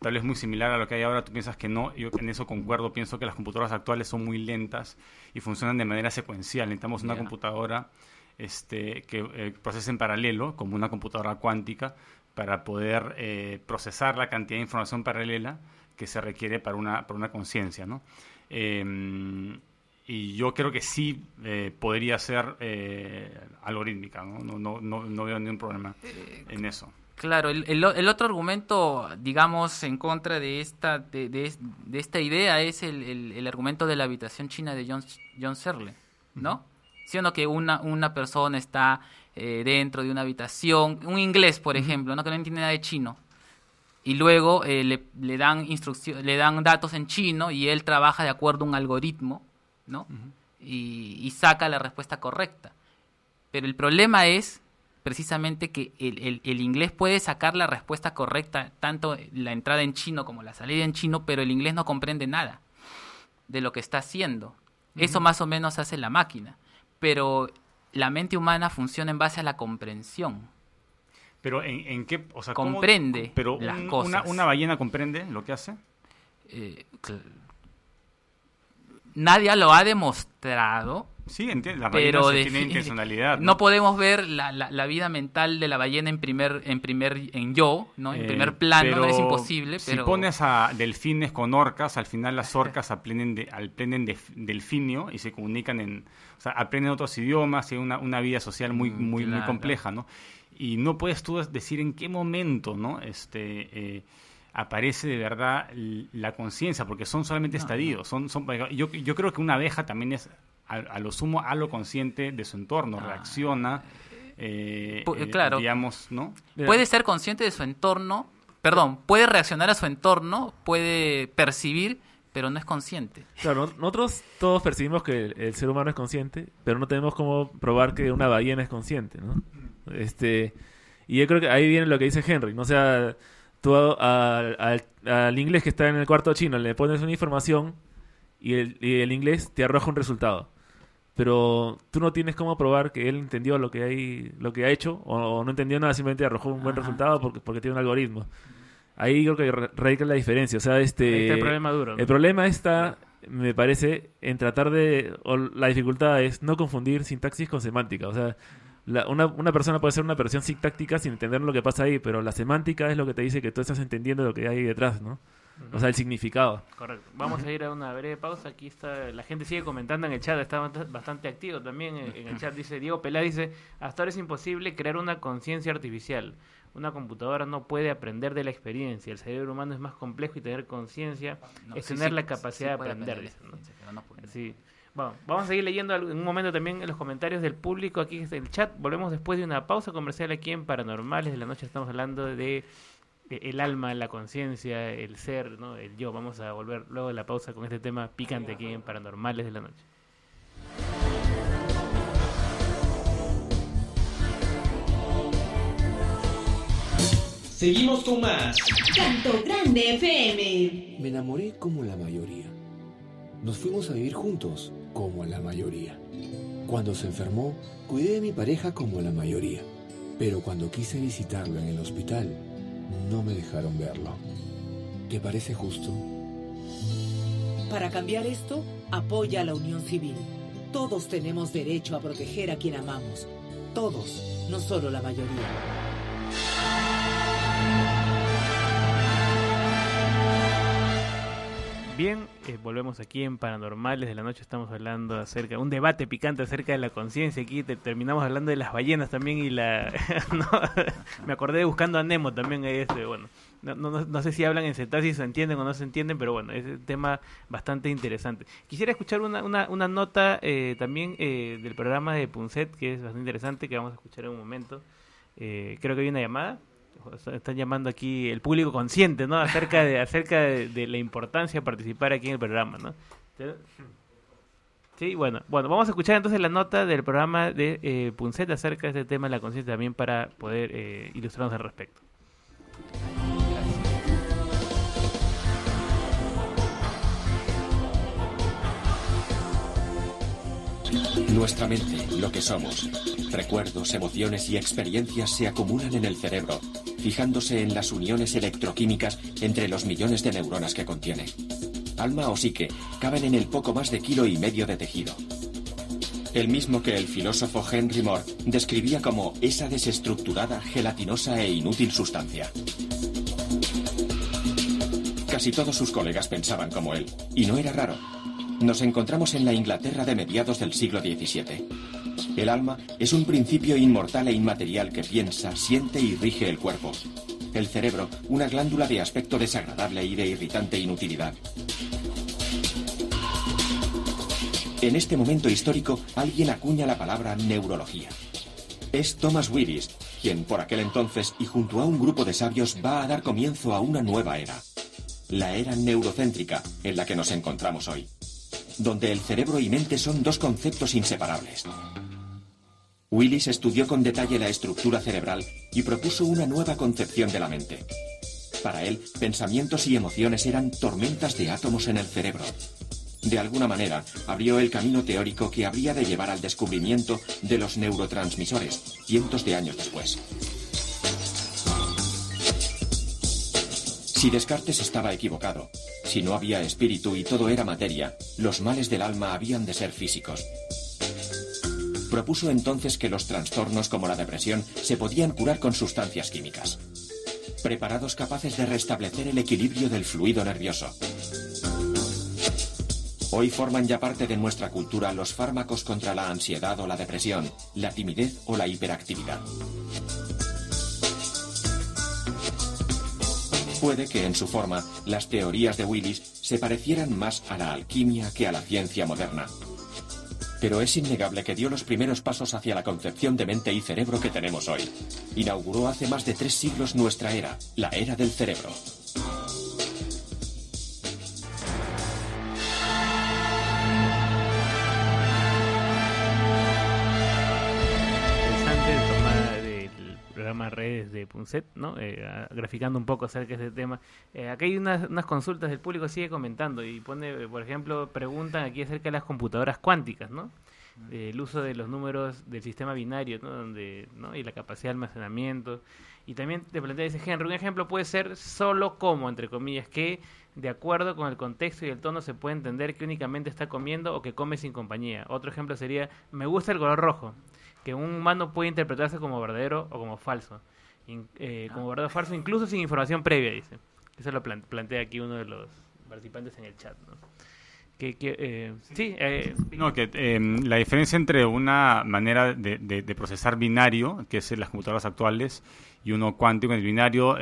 tal vez muy similar a lo que hay ahora, tú piensas que no, yo en eso concuerdo, pienso que las computadoras actuales son muy lentas y funcionan de manera secuencial, necesitamos una computadora este, que eh, procese en paralelo, como una computadora cuántica, para poder eh, procesar la cantidad de información paralela que se requiere para una, para una conciencia, ¿no? Eh, y yo creo que sí eh, podría ser eh, algorítmica, ¿no? No, no, no, no veo ningún problema en eso. Claro, el, el el otro argumento, digamos, en contra de esta, de, de- de esta idea es el, el- argumento de la habitación china de John, John Searle, ¿no? ¿Sí o no? Que una, una persona está eh, dentro de una habitación, un inglés, por ejemplo, ¿no? Que no entiende nada de chino. Y luego eh, le, le dan instrucción, le dan datos en chino y él trabaja de acuerdo a un algoritmo, ¿no? y, y saca la respuesta correcta. Pero el problema es precisamente que el, el- el inglés puede sacar la respuesta correcta, tanto la entrada en chino como la salida en chino, pero el inglés no comprende nada de lo que está haciendo. Eso más o menos hace la máquina. Pero la mente humana funciona en base a la comprensión. Pero ¿en, en qué? O sea, ¿cómo- Comprende pero las un- cosas. Una, una ballena comprende lo que hace. Eh, Nadie lo ha demostrado. Sí, entiendo. La pero ballena sí tiene intencionalidad. No podemos ver la, la- la vida mental de la ballena en primer, en primer, en yo, ¿no? En Eh, primer plano, no es pero imposible, pero Si pones a delfines con orcas, al final las orcas aprenden, de, aprenden de- delfinio y se comunican en... O sea, aprenden otros idiomas y una, una vida social muy, muy, muy Mm, claro. compleja, ¿no? Y no puedes tú decir en qué momento, ¿no? Este... eh, aparece de verdad la conciencia, porque son solamente No, estadios. Son, son, yo, yo creo que una abeja también es, a, a lo sumo, a lo consciente de su entorno, reacciona, eh, eh, claro. digamos, ¿no? puede ser consciente de su entorno, perdón, puede reaccionar a su entorno, puede percibir, pero no es consciente. Claro, no- nosotros todos percibimos que el, el ser humano es consciente, pero no tenemos cómo probar que una ballena es consciente, ¿no? Este, y yo creo que ahí viene lo que dice Henry, ¿no? O sea, tú al, al- al inglés que está en el cuarto chino le pones una información y el, y el inglés te arroja un resultado. Pero tú no tienes cómo probar que él entendió lo que hay, lo que ha hecho, o, o no entendió nada, simplemente arrojó un buen Ajá. resultado porque, porque tiene un algoritmo. Ahí creo que ra- radica la diferencia. O sea, este. El problema duro. El problema está, me parece, en tratar de. O la dificultad es no confundir sintaxis con semántica. O sea, la- una, una persona puede hacer una versión sintáctica sin entender lo que pasa ahí, pero la semántica es lo que te dice que tú estás entendiendo lo que hay detrás, ¿no? O sea, el significado. Correcto. Vamos a ir a una breve pausa. Aquí está, la gente sigue comentando en el chat, está bast- bastante activo también en, en el chat. Dice Diego Pelá, dice, hasta ahora es imposible crear una conciencia artificial. Una computadora no puede aprender de la experiencia. El cerebro humano es más complejo y tener conciencia No, es sí, tener sí, la sí capacidad de aprender. aprender dice, ¿no? Bueno, vamos a seguir leyendo en un momento también en los comentarios del público aquí en el chat. Volvemos después de una pausa comercial aquí en Paranormales de la Noche. Estamos hablando de eh, el alma, la conciencia, el ser, ¿no? el yo. Vamos a volver luego de la pausa con este tema picante aquí en Paranormales de la Noche. Seguimos con más. Canto Grande FM. Me enamoré como la mayoría. Nos fuimos a vivir juntos como la mayoría. Cuando se enfermó, cuidé de mi pareja como la mayoría. Pero cuando quise visitarlo en el hospital, no me dejaron verlo. ¿Te parece justo? Para cambiar esto, apoya a la unión civil. Todos tenemos derecho a proteger a quien amamos. Todos, no solo la mayoría. Bien, eh, volvemos aquí en Paranormales de la Noche. Estamos hablando acerca un debate picante acerca de la conciencia. Aquí te- terminamos hablando de las ballenas también y la. me acordé de buscando a Nemo también. Este, bueno, no, no, no- no sé si hablan en cetáceos, se entienden o no se entienden, pero bueno, es un tema bastante interesante. Quisiera escuchar una, una, una nota eh, también eh, del programa de Punset que es bastante interesante, que vamos a escuchar en un momento. Eh, creo que hay una llamada. Está- Están llamando aquí el público consciente, ¿no? Acerca de acerca de, la importancia de participar aquí en el programa, ¿no? Sí, bueno, bueno, vamos a escuchar entonces la nota del programa de eh, Punset acerca de este tema de la conciencia también para poder eh, ilustrarnos al respecto. Nuestra mente, lo que somos, recuerdos, emociones y experiencias se acumulan en el cerebro, fijándose en las uniones electroquímicas entre los millones de neuronas que contiene. Alma o psique caben en el poco más de kilo y medio de tejido. El mismo que el filósofo Henry Moore describía como esa desestructurada, gelatinosa e inútil sustancia. Casi todos sus colegas pensaban como él, y no era raro. Nos encontramos en la Inglaterra de mediados del siglo XVII. El alma es un principio inmortal e inmaterial que piensa, siente y rige el cuerpo. El cerebro, una glándula de aspecto desagradable y de irritante inutilidad. En este momento histórico, alguien acuña la palabra neurología. Es Thomas Willis, quien por aquel entonces y junto a un grupo de sabios va a dar comienzo a una nueva era. La era neurocéntrica en la que nos encontramos hoy donde el cerebro y mente son dos conceptos inseparables. Willis estudió con detalle la estructura cerebral y propuso una nueva concepción de la mente. Para él, pensamientos y emociones eran tormentas de átomos en el cerebro. De alguna manera, abrió el camino teórico que habría de llevar al descubrimiento de los neurotransmisores, cientos de años después. Si Descartes estaba equivocado, si no había espíritu y todo era materia, los males del alma habían de ser físicos. Propuso entonces que los trastornos como la depresión se podían curar con sustancias químicas. Preparados capaces de restablecer el equilibrio del fluido nervioso. Hoy forman ya parte de nuestra cultura los fármacos contra la ansiedad o la depresión, la timidez o la hiperactividad. Puede que en su forma las teorías de Willis se parecieran más a la alquimia que a la ciencia moderna. Pero es innegable que dio los primeros pasos hacia la concepción de mente y cerebro que tenemos hoy. Inauguró hace más de tres siglos nuestra era, la era del cerebro. Programa Redes de Punset, ¿no? Eh, graficando un poco acerca de ese tema. Eh, acá hay unas, unas consultas, el público sigue comentando y pone, eh, por ejemplo, preguntan aquí acerca de las computadoras cuánticas, ¿no? Eh, el uso de los números del sistema binario, ¿no? Donde, ¿no? Y la capacidad de almacenamiento. Y también te plantea, dice Henry, un ejemplo puede ser solo como, entre comillas, que de acuerdo con el contexto y el tono se puede entender que únicamente está comiendo o que come sin compañía. Otro ejemplo sería, me gusta el color rojo, que un humano puede interpretarse como verdadero o como falso. Eh, como verdadero o falso, incluso sin información previa, dice. Eso lo plan- plantea aquí uno de los participantes en el chat. ¿no? Que, eh, sí, eh, No, que la diferencia entre una manera de, procesar binario, que es en las computadoras actuales, y uno cuántico en el binario,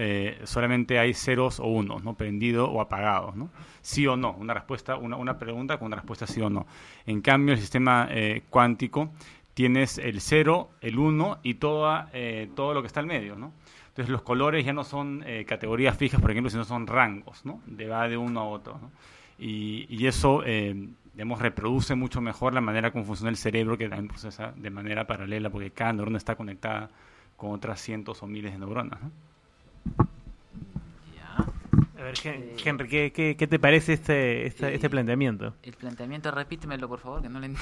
solamente hay ceros o unos, ¿no? Prendido o apagado, ¿no? Sí o no, una respuesta, una, una pregunta con una respuesta sí o no. En cambio, el sistema cuántico tienes el cero, el uno y toda, eh, todo lo que está al medio, ¿no? Entonces los colores ya no son eh, categorías fijas, por ejemplo, sino son rangos, ¿no? De va de uno a otro, y eso, eh, digamos, reproduce mucho mejor la manera como funciona el cerebro, que también procesa de manera paralela, porque cada neurona está conectada con otras cientos o miles de neuronas, ¿no? A ver, Henry, ¿qué, qué, qué te parece este, este, este planteamiento? El planteamiento, repítemelo por favor, que no le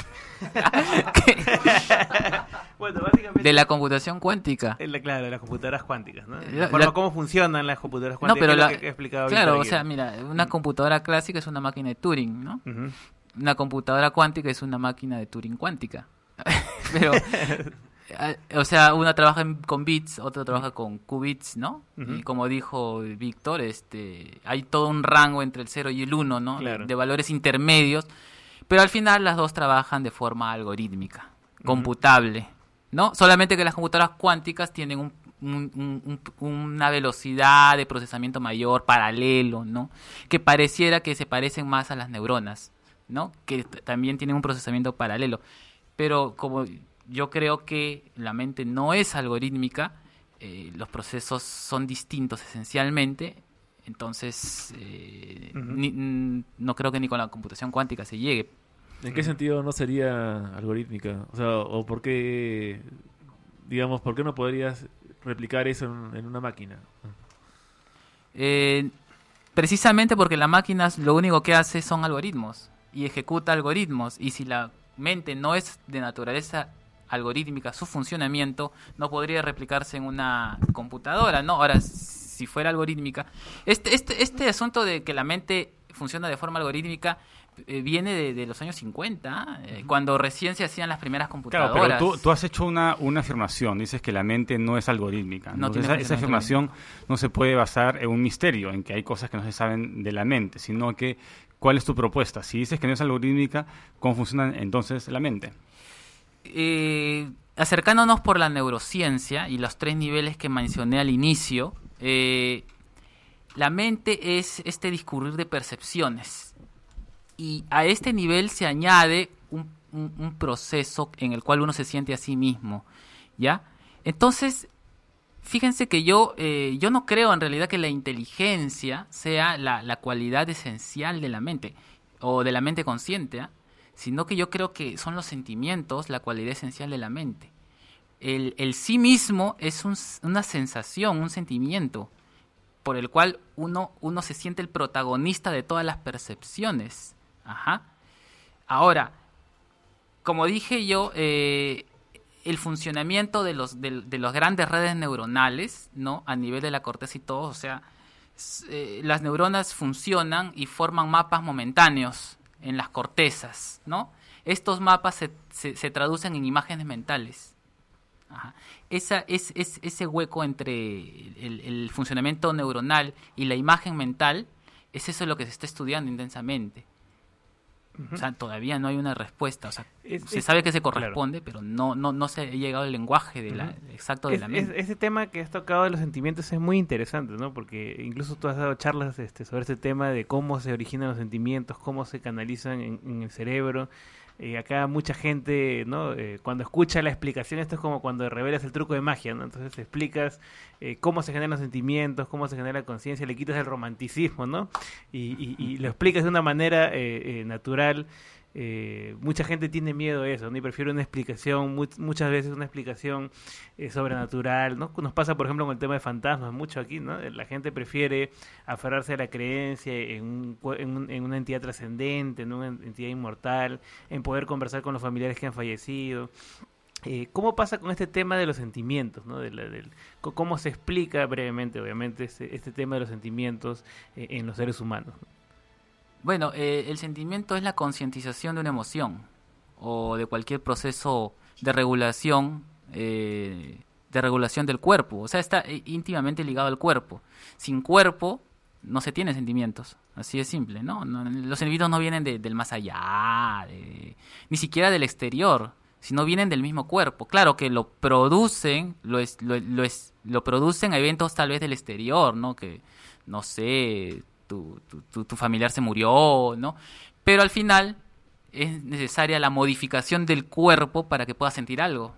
bueno, básicamente... De la computación cuántica. claro, de las computadoras cuánticas, ¿no? La, forma, ¿Cómo funcionan las computadoras cuánticas? No, pero la, que he explicado Claro, o sea, mira, una computadora clásica es una máquina de Turing, ¿no? Una computadora cuántica es una máquina de Turing cuántica. pero... o sea, una trabaja con bits, otra trabaja con qubits, ¿no? Y como dijo Víctor, este, hay todo un rango entre el 0 y el 1, ¿no? De valores intermedios, pero al final las dos trabajan de forma algorítmica, computable, ¿no? Solamente que las computadoras cuánticas tienen una velocidad de procesamiento mayor, paralelo, ¿no? Que pareciera que se parecen más a las neuronas, ¿no? Que también tienen un procesamiento paralelo. Pero como yo creo que la mente no es algorítmica, eh, los procesos son distintos esencialmente, entonces eh, no creo que ni con la computación cuántica se llegue. ¿En qué sentido no sería algorítmica? O sea, o por qué, digamos, por qué no podrías replicar eso en, una máquina? Eh, precisamente porque la máquina lo único que hace son algoritmos y ejecuta algoritmos y si la mente no es de naturaleza algorítmica, su funcionamiento, no podría replicarse en una computadora, ¿no? Ahora, si fuera algorítmica, este, este, este asunto de que la mente funciona de forma algorítmica eh, viene de, los años 50, eh, cuando recién se hacían las primeras computadoras. Claro, pero tú, has hecho una, una afirmación, dices que la mente no es algorítmica. No esa, esa afirmación no se puede basar en un misterio, en que hay cosas que no se saben de la mente, sino que ¿cuál es tu propuesta? Si dices que no es algorítmica, ¿cómo funciona entonces la mente? Eh, acercándonos por la neurociencia y los tres niveles que mencioné al inicio, eh, la mente es este discurrir de percepciones. Y a este nivel se añade un, proceso en el cual uno se siente a sí mismo. ¿Ya? Entonces, fíjense que yo, eh, yo no creo en realidad que la inteligencia sea la, la cualidad esencial de la mente o de la mente consciente. ¿ah? Sino que yo creo que son los sentimientos la cualidad esencial de la mente. El, sí mismo es una sensación, un sentimiento, por el cual uno, uno se siente el protagonista de todas las percepciones. Ahora, como dije yo, eh, el funcionamiento de los, de, los grandes redes neuronales, ¿no? A nivel de la corteza y todo, o sea, eh, las neuronas funcionan y forman mapas momentáneos en las cortezas, ¿no? Estos mapas se, se, traducen en imágenes mentales. Esa, es, es, ese hueco entre el, funcionamiento neuronal y la imagen mental, es eso lo que se está estudiando intensamente. O sea, todavía no hay una respuesta. O sea, se sabe que se corresponde, pero no, no, no se ha llegado al lenguaje de la, exacto de la mente. ese tema que has tocado de los sentimientos es muy interesante, ¿no? Porque incluso tú has dado charlas este, sobre este tema de cómo se originan los sentimientos, cómo se canalizan en el cerebro y acá mucha gente, ¿no? Eh, cuando escucha la explicación, esto es como cuando revelas el truco de magia, ¿no? Entonces explicas eh, cómo se generan los sentimientos, cómo se genera la conciencia, le quitas el romanticismo, ¿no? Y, y, lo explicas de una manera eh, natural eh, mucha gente tiene miedo a eso, ¿no? Y prefiere una explicación, muchas veces una explicación eh, sobrenatural, ¿no? Nos pasa, por ejemplo, con el tema de fantasmas, mucho aquí, ¿no? La gente prefiere aferrarse a la creencia en, en, una entidad trascendente, en una entidad inmortal, en poder conversar con los familiares que han fallecido. Eh, ¿Cómo pasa con este tema de los sentimientos? ¿no? ¿Cómo se explica brevemente, obviamente, este, este tema de los sentimientos en los seres humanos? Bueno, eh, el sentimiento es la concientización de una emoción o de cualquier proceso de regulación, eh, de regulación del cuerpo. O sea, está eh, íntimamente ligado al cuerpo. Sin cuerpo no se tienen sentimientos. Así de simple, ¿no? los sentimientos no vienen del más allá, ni siquiera del exterior, sino vienen del mismo cuerpo. Claro que lo producen, lo, es, lo, es, lo producen eventos tal vez del exterior, ¿no? Que, no sé, tu, tu, familiar se murió, ¿no? Pero al final es necesaria la modificación del cuerpo para que pueda sentir algo.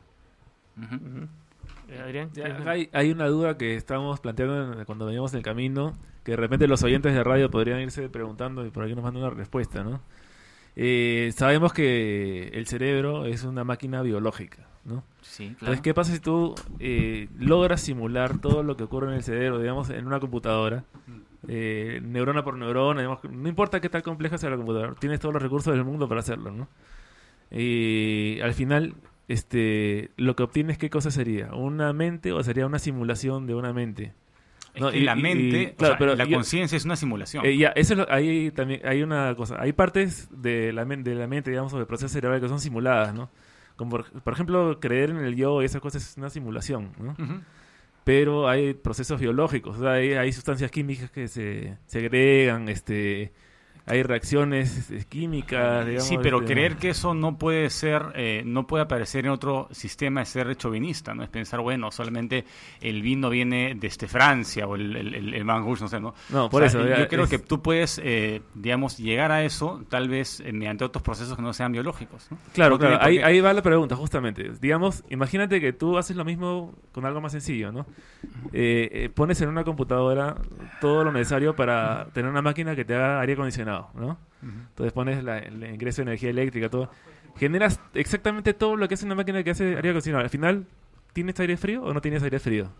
Eh, Adrián, hay, hay, una duda que estábamos planteando cuando veníamos en el camino, que de repente los oyentes de radio podrían irse preguntando y por aquí nos mandan una respuesta, ¿no? Eh, sabemos que el cerebro es una máquina biológica, ¿no? Sí, claro. Entonces, ¿qué pasa si tú eh, logras simular todo lo que ocurre en el cerebro, digamos, en una computadora? Eh, neurona por neurona, digamos, no importa qué tan compleja sea la computadora, tienes todos los recursos del mundo para hacerlo, ¿no? Y al final, este, lo que obtienes, ¿qué cosa sería? ¿Una mente o sería una simulación de una mente? Es ¿No? que Y- la mente, y- o claro, sea, pero la conciencia es una simulación. eh, ya, eso es lo, ahí también hay una cosa. Hay partes de la, de la mente, digamos, o del proceso cerebral que son simuladas, ¿no? Como por, por ejemplo, creer en el yo y esas cosas es una simulación, ¿no? Pero hay procesos biológicos, o sea, hay, hay sustancias químicas que se segregan, este, hay reacciones eh, químicas, digamos. Sí, pero este, creer que eso no puede ser, eh, no puede aparecer en otro sistema es ser chauvinista, ¿no? Es pensar, bueno, solamente el vino viene desde Francia o el, el, el, no sé, ¿no? No, O por sea, eso, Yo creo que tú puedes, eh, digamos, llegar a eso tal vez eh, mediante otros procesos que no sean biológicos, ¿no? Claro, No ahí, ahí va la pregunta, justamente. Digamos, imagínate que tú haces lo mismo con algo más sencillo, ¿no? Eh, eh, pones en una computadora todo lo necesario para tener una máquina que te haga aire acondicionado, ¿no? Entonces pones la- el ingreso de energía eléctrica, todo. Generas exactamente todo lo que hace una máquina que hace aire acondicionado. Al final, ¿tienes aire frío o no tienes aire frío?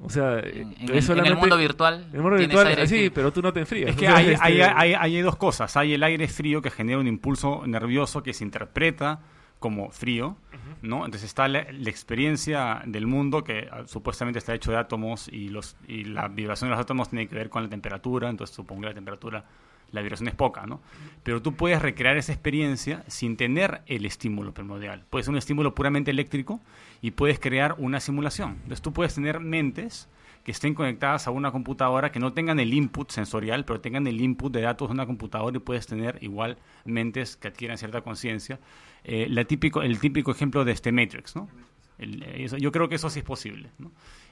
O sea, En- es en el- mundo virtual En el mundo virtual, aire sí, frío. pero tú no te enfrías. Es que hay, este- hay, hay, hay dos cosas. Hay el aire frío que genera un impulso nervioso que se interpreta como frío, ¿no? Entonces está la, la experiencia del mundo que ah, supuestamente está hecho de átomos y los y la vibración de los átomos tiene que ver con la temperatura, entonces supongo que la temperatura, la vibración es poca, ¿no? Pero tú puedes recrear esa experiencia sin tener el estímulo primordial. Puede ser un estímulo puramente eléctrico y puedes crear una simulación. Entonces tú puedes tener mentes que estén conectadas a una computadora que no tengan el input sensorial, pero tengan el input de datos de una computadora y puedes tener igual mentes que adquieran cierta conciencia. Eh, típico, el típico ejemplo de este Matrix, ¿no? Eh, yo creo que eso sí es posible.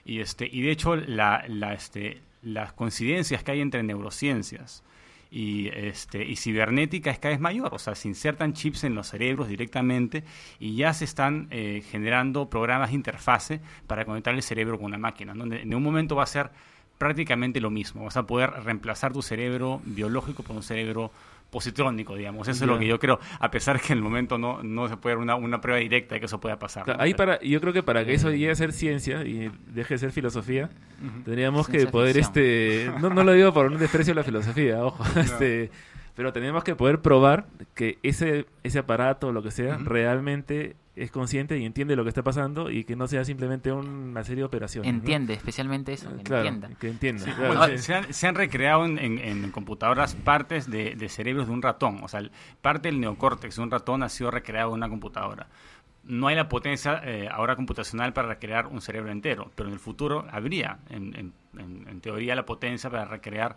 Y, este, y de hecho, este, las coincidencias que hay entre neurociencias y, este, y cibernética es cada vez mayor. O sea, se insertan chips en los cerebros directamente y ya se están eh, generando programas de interfase para conectar el cerebro con una máquina. ¿no? En un momento va a ser prácticamente lo mismo. Vas a poder reemplazar tu cerebro biológico por un cerebro positrónico, digamos. Eso es lo que yo creo, a pesar que en el momento no, no se puede dar una, una prueba directa de que eso pueda pasar. Claro, ¿no? ahí para, yo creo que para que eso Eh, llegue a ser ciencia y deje de ser filosofía, tendríamos que poder, ficción. este, no, no lo digo por un desprecio a la filosofía, ojo, este, pero tenemos que poder probar que ese, ese aparato o lo que sea realmente es consciente y entiende lo que está pasando y que no sea simplemente una serie de operaciones. ¿no? Entiende, especialmente eso, que Claro, entienda. que entienda. Sí, claro, bueno, sí. se, han, se han recreado en, en- en computadoras partes de, de cerebros de un ratón. O sea, parte del neocórtex de un ratón ha sido recreado en una computadora. No hay la potencia eh, ahora computacional para recrear un cerebro entero, pero en el futuro habría, en- en teoría, la potencia para recrear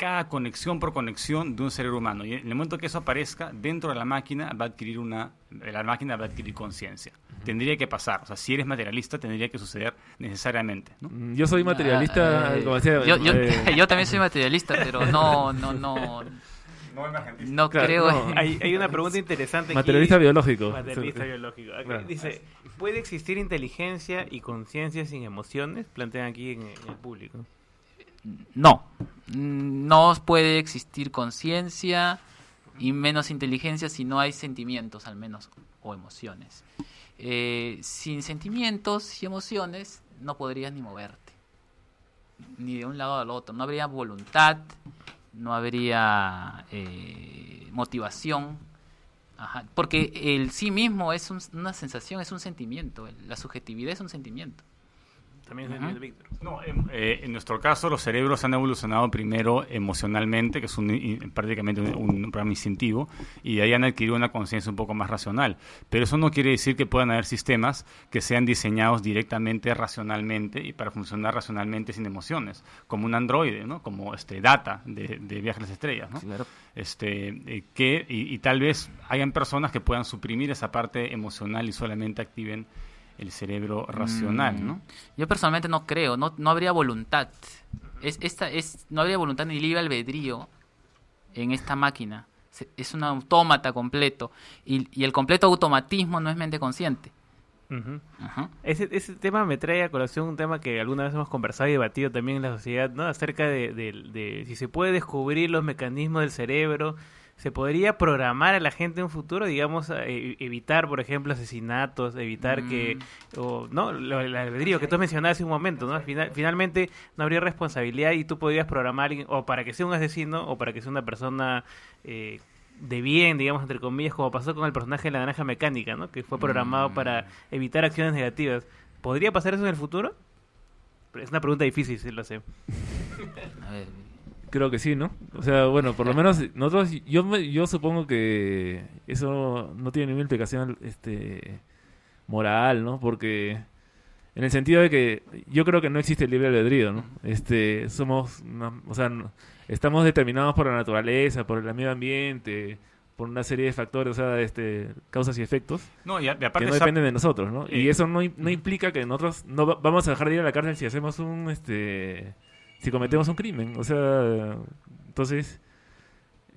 cada conexión por conexión de un cerebro humano. Y en el momento que eso aparezca, dentro de la máquina va a adquirir una, la máquina va a adquirir conciencia. Tendría que pasar. O sea, si eres materialista, tendría que suceder necesariamente. ¿no? Mm, Yo soy materialista, Ah, eh, como decía, yo, yo, eh, yo también soy materialista, pero no, no, no. No Claro, creo. no. Hay, hay una pregunta interesante aquí. Materialista biológico. Materialista Sí. biológico. Aquí Claro. Dice, ¿puede existir inteligencia y conciencia sin emociones? Plantean aquí en, en el público. No. No puede existir conciencia y menos inteligencia si no hay sentimientos, al menos, o emociones. Eh, sin sentimientos y emociones no podrías ni moverte. Ni de un lado al otro. No habría voluntad, no habría eh, motivación. Ajá, Porque el sí mismo es un- una sensación, es un sentimiento. La subjetividad es un sentimiento. También es Ajá. el Víctor. No, em, eh, en nuestro caso, los cerebros han evolucionado primero emocionalmente, que es un, i- prácticamente un, un programa instintivo, y de ahí han adquirido una conciencia un poco más racional. Pero eso no quiere decir que puedan haber sistemas que sean diseñados directamente racionalmente y para funcionar racionalmente sin emociones, como un androide, ¿no? como este Data de, de Viajes a las Estrellas. ¿no? Este, eh, que, y, y tal vez hayan personas que puedan suprimir esa parte emocional y solamente activen el cerebro racional, Mm, ¿no? Yo personalmente no creo, no, no habría voluntad. Es, esta, es, no habría voluntad ni libre albedrío en esta máquina. Se- Es un autómata completo. Y, y el completo automatismo no es mente consciente. Ese, ese tema me trae a colación un tema que alguna vez hemos conversado y debatido también en la sociedad, ¿no? Acerca de, de- de si se puede descubrir los mecanismos del cerebro ¿Se podría programar a la gente en un futuro, digamos, a e- evitar, por ejemplo, asesinatos, evitar que, o, no, lo- el albedrío que tú mencionabas hace un momento, ¿no? Final- finalmente no habría responsabilidad y tú podrías programar a alguien, o para que sea un asesino o para que sea una persona eh, de bien, digamos, entre comillas, como pasó con el personaje de la naranja mecánica, ¿no? Que fue programado para evitar acciones negativas. ¿Podría pasar eso en el futuro? Es una pregunta difícil, sí lo sé. Creo que sí, ¿no? O sea, bueno, por lo menos nosotros, yo, me- yo supongo que eso no tiene ninguna implicación este, moral, ¿no? Porque en el sentido de que yo creo que no existe el libre albedrío, ¿no? Este, somos, o sea, no- estamos determinados por la naturaleza, por el medio ambiente, por una serie de factores, o sea, este, causas y efectos No, y a- y aparte que no dependen de nosotros, ¿no? y Eh, eso no, no implica que nosotros no va- vamos a dejar de ir a la cárcel si hacemos un, este, si cometemos un crimen, o sea, entonces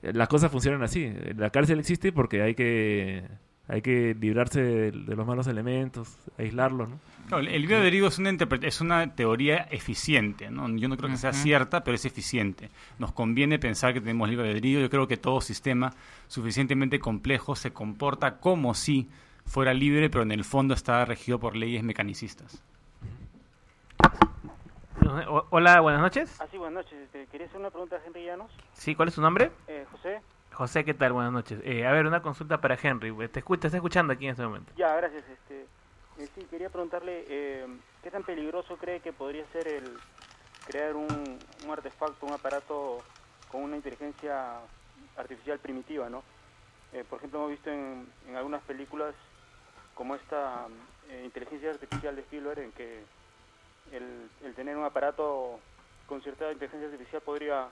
eh, las cosas funcionan así. La cárcel existe porque hay que hay que librarse de, de los malos elementos, aislarlos, ¿no? Claro, el- libre albedrío es es una teoría eficiente, ¿no? Yo no creo que sea cierta, pero es eficiente. Nos conviene pensar que tenemos libre albedrío. Yo creo que todo sistema suficientemente complejo se comporta como si fuera libre, pero en el fondo está regido por leyes mecanicistas. Hola, buenas noches. Ah, sí, buenas noches. Este, quería hacer una pregunta a Henry Llanos. Sí, ¿cuál es su nombre? Eh, José. José, ¿qué tal? Buenas noches. Eh, a ver, una consulta para Henry. Te, escu- te está escuchando aquí en este momento. Ya, gracias. Este, eh, sí, quería preguntarle eh, qué tan peligroso cree que podría ser el crear un, un artefacto, un aparato con una inteligencia artificial primitiva, ¿no? Eh, por ejemplo, hemos visto en, en algunas películas como esta eh, inteligencia artificial de Spielberg en que el, tener un aparato con cierta inteligencia artificial podría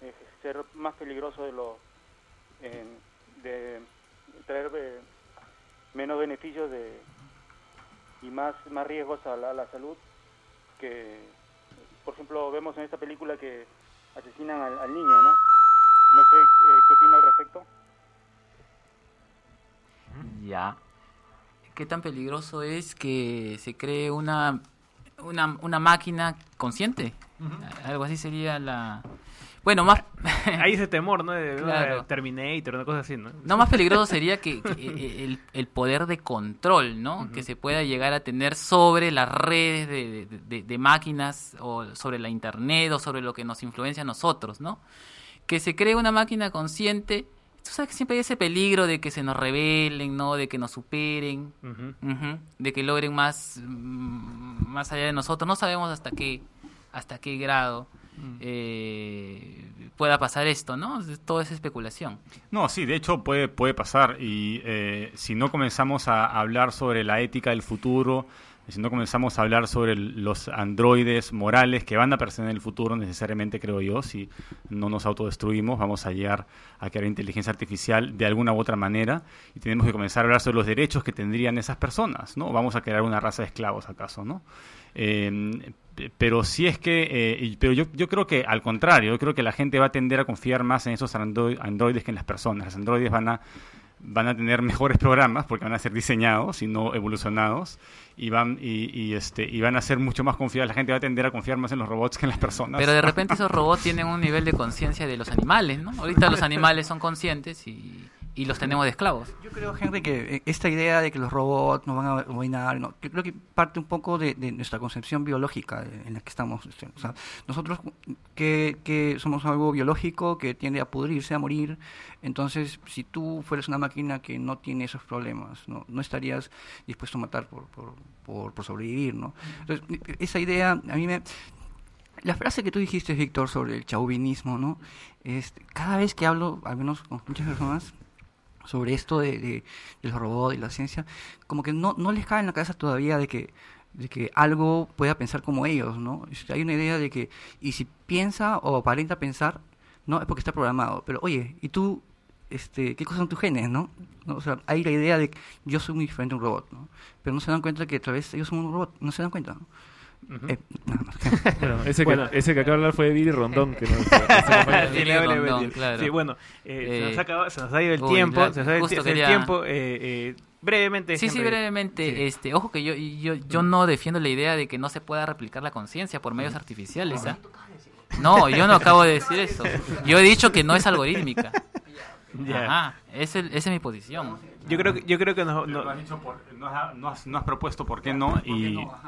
eh, ser más peligroso de lo eh, de traer eh, menos beneficios de y más más riesgos a la, a la salud que por ejemplo vemos en esta película que asesinan al, al niño no no sé eh, qué opina al respecto Ya. ¿Qué tan peligroso es que se cree una, una, una máquina consciente? Algo así sería la... Bueno, más... Hay ese temor, ¿no? De, Claro. Terminator, una cosa así, ¿no? No, más peligroso sería que, que, eh, el, el poder de control, ¿no? Que se pueda llegar a tener sobre las redes de, de- de- de máquinas o sobre la internet o sobre lo que nos influencia a nosotros, ¿no? Que se cree una máquina consciente. Tú sabes que siempre hay ese peligro de que se nos rebelen, ¿no? De que nos superen, ujú, de que logren más, mm, más allá de nosotros. No sabemos hasta qué, hasta qué grado eh, pueda pasar esto, ¿no? Todo es especulación. No, sí, de hecho puede, puede pasar y eh, si no comenzamos a hablar sobre la ética del futuro, si no comenzamos a hablar sobre los androides morales que van a aparecer en el futuro, necesariamente creo yo, si no nos autodestruimos, vamos a llegar a crear inteligencia artificial de alguna u otra manera y tenemos que comenzar a hablar sobre los derechos que tendrían esas personas, ¿no? Vamos a crear una raza de esclavos acaso, ¿no? P- pero si es que, eh, pero yo, yo creo que al contrario, yo creo que la gente va a tender a confiar más en esos andro- androides que en las personas. Los androides van a van a tener mejores programas porque van a ser diseñados y no evolucionados y van y, y, este y van a ser mucho más confiables. La gente va a tender a confiar más en los robots que en las personas. Pero de repente esos robots tienen un nivel de conciencia de los animales, ¿no? Ahorita los animales son conscientes y, y los tenemos de esclavos. Yo creo, Henry, que eh, esta idea de que los robots nos van a dominar, no, yo creo que parte un poco de, nuestra concepción biológica eh, en la que estamos. este, nosotros que, que somos algo biológico que tiende a pudrirse, a morir, entonces si tú fueras una máquina que no tiene esos problemas, no, no estarías dispuesto a matar por, por, por, sobrevivir, ¿no? Entonces, esa idea a mí me... La frase que tú dijiste, Víctor, sobre el chauvinismo, ¿no? Este, cada vez que hablo, al menos con muchas personas, sobre esto de, de, de los robots y la ciencia, como que no, no les cae en la cabeza todavía de que, de que algo pueda pensar como ellos, ¿no? Hay una idea de que, y si piensa o aparenta pensar, no, es porque está programado. Pero oye, ¿y tú, este, qué cosas son tus genes, no? O sea, hay la idea de que yo soy muy diferente a un robot, ¿no? Pero no se dan cuenta que a través ellos son un robot, no se dan cuenta. Eh. Bueno, ese, Bueno. que, ese que acaba de hablar fue Billy Rondón. Que nos. Sí, bueno, eh, se, nos ha acabado- se nos ha ido el uy, tiempo, la- se nos ha ido el, quería- tiempo, eh, eh, brevemente. Sí, sí, brevemente. Este, ojo que yo, yo, yo no defiendo la idea de que no se pueda replicar la conciencia por medios artificiales. ¿ah? No, yo no acabo de decir eso. Yo he dicho que no es algorítmica. Ajá, ese- esa es mi posición. Yo creo que, yo creo que no- lo has dicho por- no, has, no has- no has propuesto por qué no y Bueno,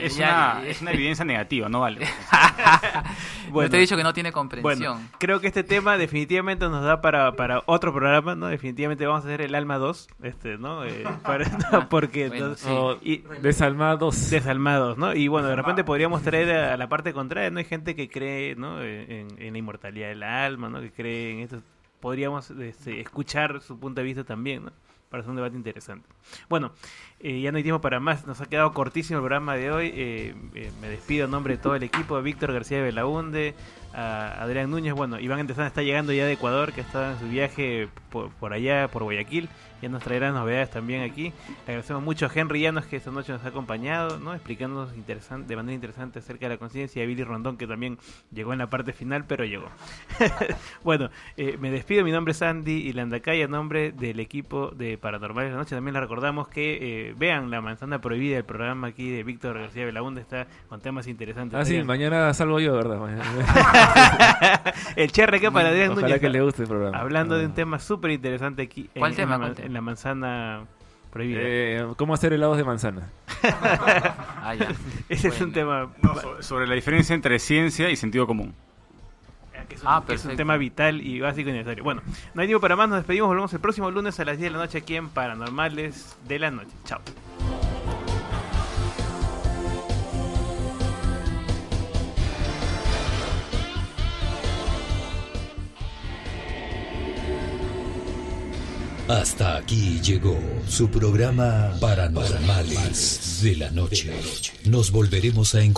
es, ya- una, es una evidencia negativa, no vale. No te he dicho que no tiene comprensión. Bueno, creo que este tema definitivamente nos da para, para otro programa, ¿no? Definitivamente vamos a hacer el Alma 2, este, ¿no? Eh, para- no, porque... Bueno, no- sí. O y- Desalmados. Desalmados, ¿no? Y bueno, de repente podríamos traer a la parte contraria, ¿no? Hay gente que cree, ¿no? En, en la inmortalidad del alma, ¿no? Que cree en esto. Podríamos este, escuchar su punto de vista también. Para hacer un debate interesante. Bueno, eh, ya no hay para más. Nos ha quedado cortísimo el programa de hoy. Eh, eh, me despido en nombre de todo el equipo, a Víctor García de Belaunde, a Adrián Núñez. Bueno, Iván Antesana está llegando ya de Ecuador, que está en su viaje por, por allá, por Guayaquil. Ya nos traerá novedades también aquí. Le agradecemos mucho a Henry Llanos que esta noche nos ha acompañado, ¿no? explicándonos interesante, de manera interesante acerca de la conciencia. Y a Billy Rondón que también llegó en la parte final, pero llegó. bueno, eh, me despido. Mi nombre es Andy y Landacay, a nombre del equipo de Paranormales de la Noche. También les recordamos que eh, vean La Manzana Prohibida, el programa aquí de Víctor García Belaunde. Está con temas interesantes. Ah, sí, mañana salgo yo, ¿verdad? El cherre que para Adrián Ojalá Núñez. que le guste el programa. Hablando de un tema súper interesante aquí. ¿Cuál en, tema? En la, en la manzana prohibida. Eh, ¿Cómo hacer helados de manzana? Ah, ya. Ese es un tema. No, so- sobre la diferencia entre ciencia y sentido común. Que es un, Ah, que es un perfecto. tema vital y básico y necesario. Bueno, no hay tiempo para más, nos despedimos, volvemos el próximo lunes a las 10 de la noche aquí en Paranormales de la Noche. Chao. Hasta aquí llegó su programa Paranormales de la Noche. Nos volveremos a encontrar.